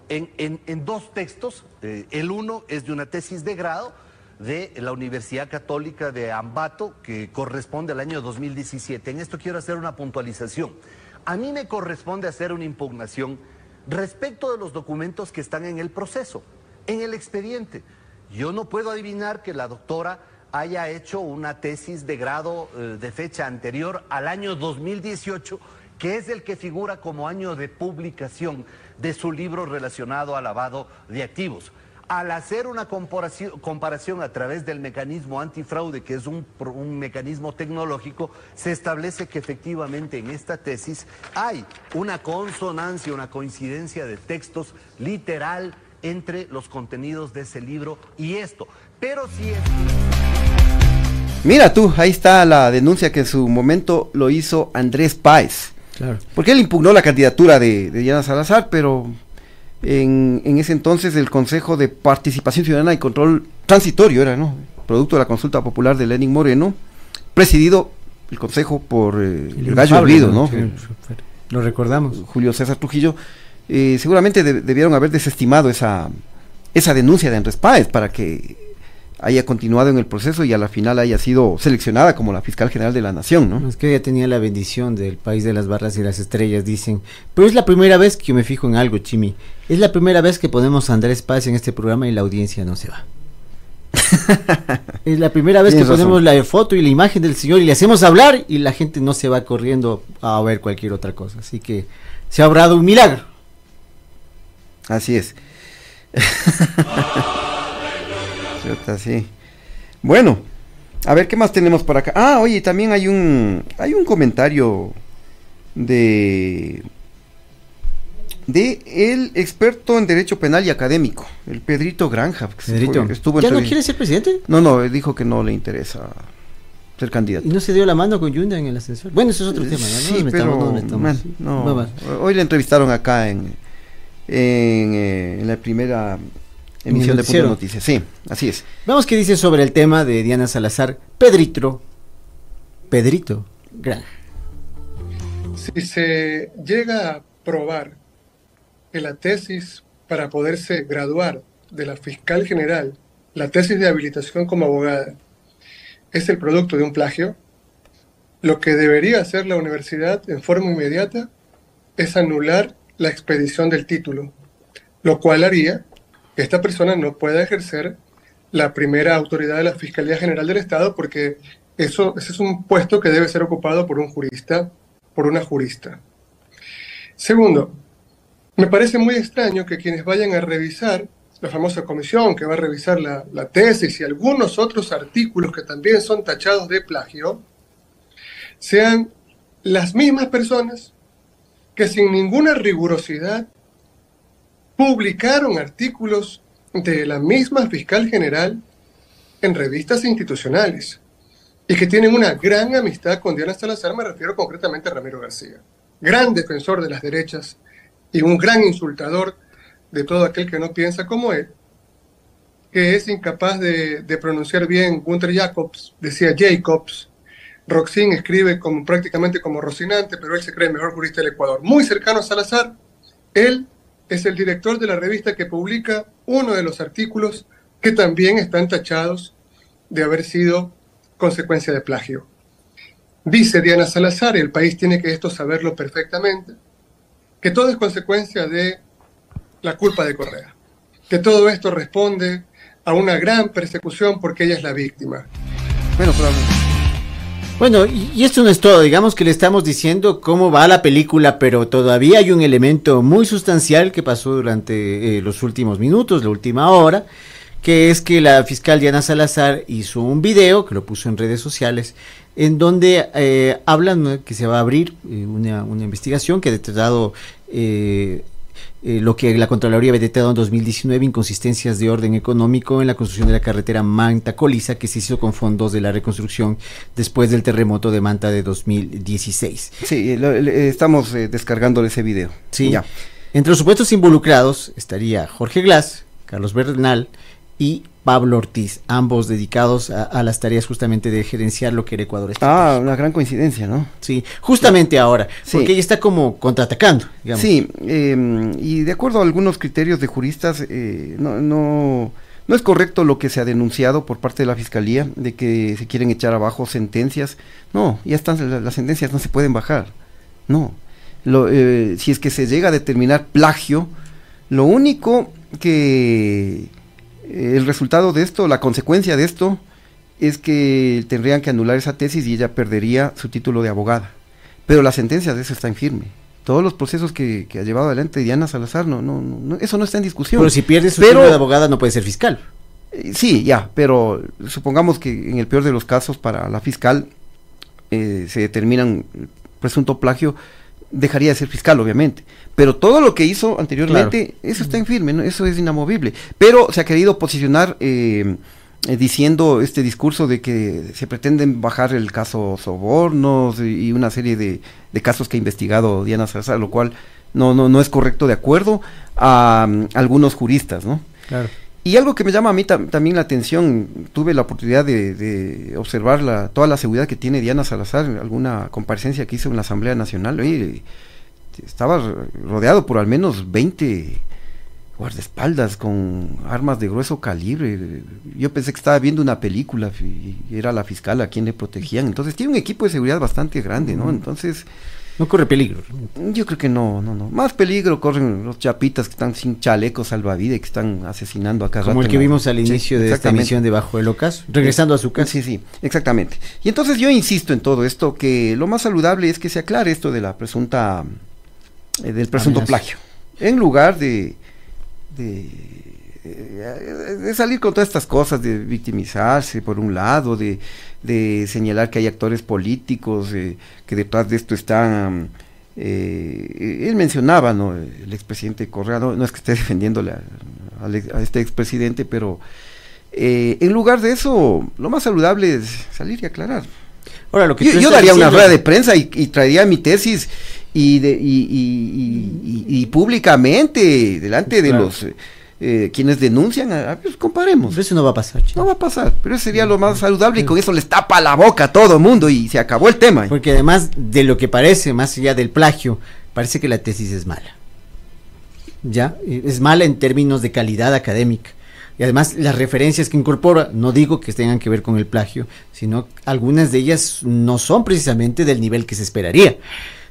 en, en- en dos textos. Eh, el uno es de una tesis de grado de la Universidad Católica de Ambato, que corresponde al año 2017. En esto quiero hacer una puntualización. A mí me corresponde hacer una impugnación respecto de los documentos que están en el proceso, en el expediente. Yo no puedo adivinar que la doctora haya hecho una tesis de grado eh, de fecha anterior al año 2018, que es el que figura como año de publicación de su libro relacionado al lavado de activos. Al hacer una comparación, a través del mecanismo antifraude, que es un mecanismo tecnológico, se establece que efectivamente en esta tesis hay una consonancia, una coincidencia de textos literal entre los contenidos de ese libro y esto. Pero si es... Mira tú, ahí está la denuncia que en su momento lo hizo Andrés Páez. Claro. Porque él impugnó la candidatura de, de Diana Salazar, pero en, en ese entonces el Consejo de Participación Ciudadana y Control Transitorio era, ¿no? Producto de la consulta popular de Lenin Moreno, presidido el Consejo por eh, el, gallo Olvido, ¿no? Sí, Lo recordamos. Julio César Trujillo. Eh, seguramente de- debieron haber desestimado esa, esa denuncia de Andrés Páez para que haya continuado en el proceso y a la final haya sido seleccionada como la fiscal general de la nación, ¿no? Es que ella tenía la bendición del país de las barras y las estrellas, dicen. Pero es la primera vez que yo me fijo en algo, Chimi. Es la primera vez que ponemos a Andrés Paz en este programa y la audiencia no se va. *laughs* es la primera vez que razón. ponemos la foto y la imagen del señor y le hacemos hablar y la gente no se va corriendo a ver cualquier otra cosa. Así que se ha obrado un milagro. Así es. *laughs* Chuta, sí. Bueno, a ver qué más tenemos por acá. Ah, oye, también hay un hay un comentario de de el experto en derecho penal y académico, el Pedrito Granja. que Pedrito, fue- estuvo ¿ya no quiere ser presidente? No, no, él dijo que no le interesa ser candidato. Y no se dio la mano con Yunda en el ascensor. Bueno, eso es otro tema. ¿no? No Sí, pero no man, no. Hoy le entrevistaron acá en en, eh, en la primera emisión de Punto. Noticias. Sí, así es. Vamos qué dice sobre el tema de Diana Salazar. Pedrito. Pedrito. Gran. Si se llega a probar que la tesis para poderse graduar de la fiscal general, la tesis de habilitación como abogada, es el producto de un plagio, lo que debería hacer la universidad en forma inmediata es anular la expedición del título, lo cual haría esta persona no pueda ejercer la primera autoridad de la Fiscalía General del Estado porque eso, ese es un puesto que debe ser ocupado por un jurista, por una jurista. Segundo, me parece muy extraño que quienes vayan a revisar la famosa comisión que va a revisar la, la tesis y algunos otros artículos que también son tachados de plagio, sean las mismas personas que sin ninguna rigurosidad publicaron artículos de la misma fiscal general en revistas institucionales. y que tienen una gran amistad con Diana Salazar, me refiero concretamente a Ramiro García, gran defensor de las derechas y un gran insultador de todo aquel que no piensa como él, que es incapaz de, pronunciar bien Gunther Jacobs, decía Jacobs, Roxin escribe prácticamente como Rocinante, pero él se cree mejor jurista del Ecuador. Muy cercano a Salazar, él es el director de la revista que publica uno de los artículos que también están tachados de haber sido consecuencia de plagio. Dice Diana Salazar, y el país tiene que esto saberlo perfectamente, que todo es consecuencia de la culpa de Correa, que todo esto responde a una gran persecución porque ella es la víctima. Bueno, pero Bueno, y, esto no es todo, digamos que le estamos diciendo cómo va la película, pero todavía hay un elemento muy sustancial que pasó durante eh, los últimos minutos, la última hora, que es que la fiscal Diana Salazar hizo un video, que lo puso en redes sociales, en donde eh, hablan que se va a abrir eh, una, una investigación que ha detectado eh, eh, lo que la Contraloría había detectado en 2019, inconsistencias de orden económico en la construcción de la carretera Manta-Coliza, que se hizo con fondos de la reconstrucción después del terremoto de Manta de 2016. Sí, lo- le- estamos eh, descargando ese video. Sí. Ya. Entre los supuestos involucrados estaría Jorge Glass, Carlos Bernal y Pablo Ortiz, ambos dedicados a, a las tareas justamente de gerenciar lo que era Ecuador. Ah, una gran coincidencia, ¿no? Sí, justamente ahora, Sí. porque ella está como contraatacando, digamos. Sí, eh, y de acuerdo a algunos criterios de juristas, eh, no, no, no es correcto lo que se ha denunciado por parte de la Fiscalía, de que se quieren echar abajo sentencias. No, ya están, la- las sentencias no se pueden bajar. No. Lo, eh, si es que se llega a determinar plagio, lo único que el resultado de esto, la consecuencia de esto, es que tendrían que anular esa tesis y ella perdería su título de abogada. Pero la sentencia de eso está en firme. Todos los procesos que, que ha llevado adelante Diana Salazar, no, no, no, eso no está en discusión. Pero si pierde su Pero- título de abogada no puede ser fiscal. eh, Sí, ya, pero supongamos que en el peor de los casos para la fiscal eh, se determinan presunto plagio, dejaría de ser fiscal, obviamente. Pero todo lo que hizo anteriormente, eso está en firme, ¿no? eso es inamovible. Pero se ha querido posicionar eh, eh, diciendo este discurso de que se pretenden bajar el caso sobornos y, y una serie de, de casos que ha investigado Diana Salazar, lo cual no, no, no es correcto de acuerdo a mm, algunos juristas, ¿no? Claro. Y algo que me llama a mí tam- también la atención, tuve la oportunidad de, de observar la, toda la seguridad que tiene Diana Salazar, en alguna comparecencia que hizo en la Asamblea Nacional, oye, estaba ro- rodeado por al menos 20 guardaespaldas con armas de grueso calibre. Yo pensé que estaba viendo una película y era la fiscal a quien le protegían. Entonces tiene un equipo de seguridad bastante grande, ¿no? Entonces... No corre peligro. Yo creo que no, no, no. Más peligro corren los chapitas que están sin chalecos salvavidas y que están asesinando acá. Como el que vimos al inicio de esta emisión de Bajo el Ocaso, regresando a su casa. Sí, sí, exactamente. Y entonces yo insisto en todo esto, que lo más saludable es que se aclare esto de la presunta, eh, del presunto Amenaza. plagio. En lugar de, de, de salir con todas estas cosas, de victimizarse por un lado, de, de señalar que hay actores políticos, eh, que detrás de esto están... eh, él mencionaba, ¿no? El expresidente Correa, no, no es que esté *laughs* defendiéndole a, a este expresidente, pero eh, en lugar de eso, lo más saludable es salir y aclarar. Ahora, lo que yo, daría una rueda de prensa y, y traería mi tesis y, de, y, públicamente, delante de los eh, eh, quienes denuncian, a, pues comparemos. Eso no va a pasar. No va a pasar, pero eso sería lo más saludable y con eso les tapa la boca a todo mundo y se acabó el tema. Porque además de lo que parece, más allá del plagio, parece que la tesis es mala. ¿Ya? Eh, Es mala en términos de calidad académica. Y además las referencias que incorpora, no digo que tengan que ver con el plagio, sino algunas de ellas no son precisamente del nivel que se esperaría.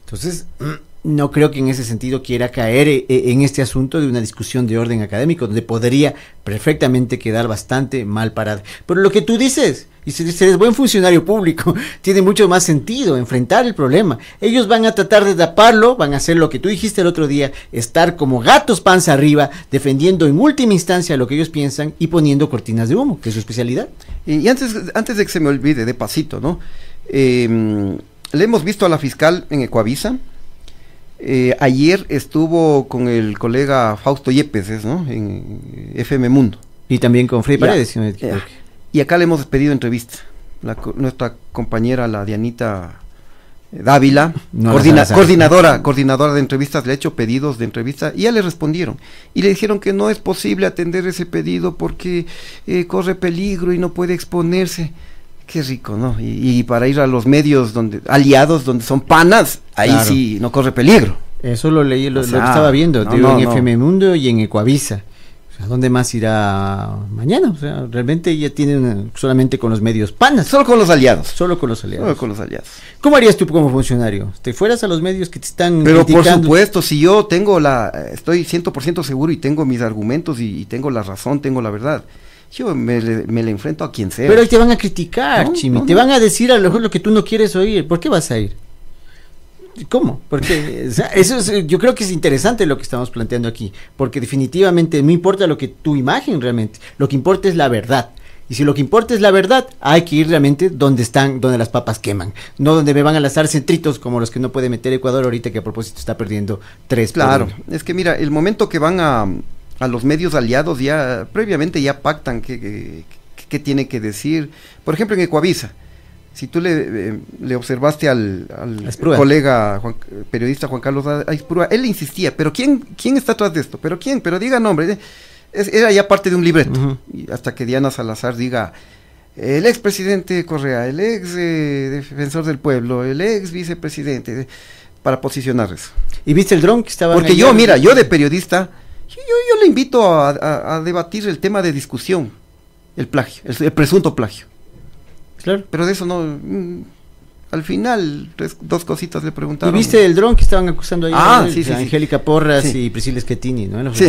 Entonces, *clears throat* no creo que en ese sentido quiera caer eh, eh, en este asunto de una discusión de orden académico, donde podría perfectamente quedar bastante mal parada. Pero lo que tú dices, y si eres buen funcionario público, *laughs* tiene mucho más sentido enfrentar el problema. Ellos van a tratar de taparlo, van a hacer lo que tú dijiste el otro día, estar como gatos panza arriba, defendiendo en última instancia lo que ellos piensan y poniendo cortinas de humo, que es su especialidad. Y, antes, antes de que se me olvide, de pasito, ¿no? Eh, le hemos visto a la fiscal en Ecuavisa. Eh, ayer estuvo con el colega Fausto Yepes, ¿es, ¿no? En FM Mundo. Y también con Frei Ya, Paredes, ya. Y acá le hemos pedido entrevista. la nuestra compañera, la Dianita eh, Dávila, *laughs* No, coordina- Salazar. coordinadora, coordinadora de entrevistas, le ha hecho pedidos de entrevista y ya le respondieron. Y le dijeron que no es posible atender ese pedido porque eh, corre peligro y no puede exponerse. Qué rico, ¿no? Y, y para ir a los medios donde aliados, donde son panas, ahí Claro. sí no corre peligro. Eso lo leí, lo, O lo sea, estaba viendo, no, digo, no, en no. FM Mundo y en Ecuavisa. O sea, ¿dónde más irá mañana? O sea, realmente ya tienen eh, solamente con los medios panas. Solo con los aliados. Solo con los aliados. Solo con los aliados. ¿Cómo harías tú como funcionario? ¿Te fueras a los medios que te están Pero por supuesto, si yo tengo la, estoy 100% seguro y tengo mis argumentos y, y tengo la razón, tengo la verdad, yo me, le- me le enfrento a quien sea. Pero ahí te van a criticar, No, Chimi. no, te no. van a decir a lo mejor lo que tú no quieres oír. ¿Por qué vas a ir? ¿Cómo? Porque o sea, eso es, yo creo que es interesante lo que estamos planteando aquí, porque definitivamente no importa lo que tu imagen realmente, lo que importa es la verdad. Y si lo que importa es la verdad, hay que ir realmente donde están, donde las papas queman, no donde me van a lanzar centritos como los que no puede meter Ecuador ahorita que a propósito está perdiendo tres. Claro, es que mira, el momento que van a, a los medios aliados ya previamente ya pactan qué, tiene que decir. Por ejemplo, en Ecuavisa, si tú le, eh, le observaste al, colega Juan- periodista Juan Carlos A- Aispurúa, él insistía, pero ¿quién, ¿quién está atrás de esto? ¿Pero quién? Pero diga nombre. Es- era ya parte de un libreto. Y hasta que Diana Salazar diga, el expresidente Correa, el ex eh, defensor del pueblo, el ex vicepresidente, eh, para posicionar eso. ¿Y viste el dron que estaba Porque yo, mira, yo de periodista, yo, yo, le invito a, a- a debatir el tema de discusión, el plagio, el, el presunto plagio. Claro. Pero de eso no... mm, al final, tres- dos cositas le ¿Y preguntaron. viste el dron que estaban acusando ahí? Ah, sí, sí. Angélica Porras Sí. y Priscila Schettini, ¿no? Sí,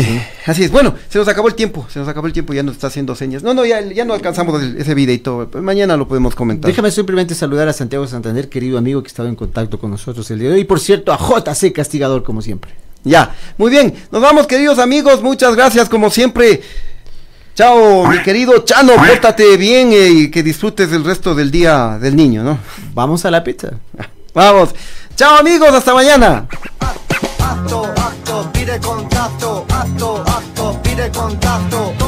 así es. Bueno, se nos acabó el tiempo, se nos acabó el tiempo, ya nos está haciendo señas. No, no, ya, ya no alcanzamos el- ese videito. Mañana lo podemos comentar. Déjame simplemente saludar a Santiago Santander, querido amigo que estaba en contacto con nosotros el día de hoy. Y por cierto, a JC Castigador, como siempre. Ya, muy bien. Nos vamos, queridos amigos. Muchas gracias, como siempre. Chao, mi querido Chano. Pórtate bien eh, y que disfrutes del resto del día del niño, ¿no? Vamos a la pizza. *laughs* Vamos. Chao, amigos. Hasta mañana. Acto, acto, pide contacto, acto, acto, pide contacto.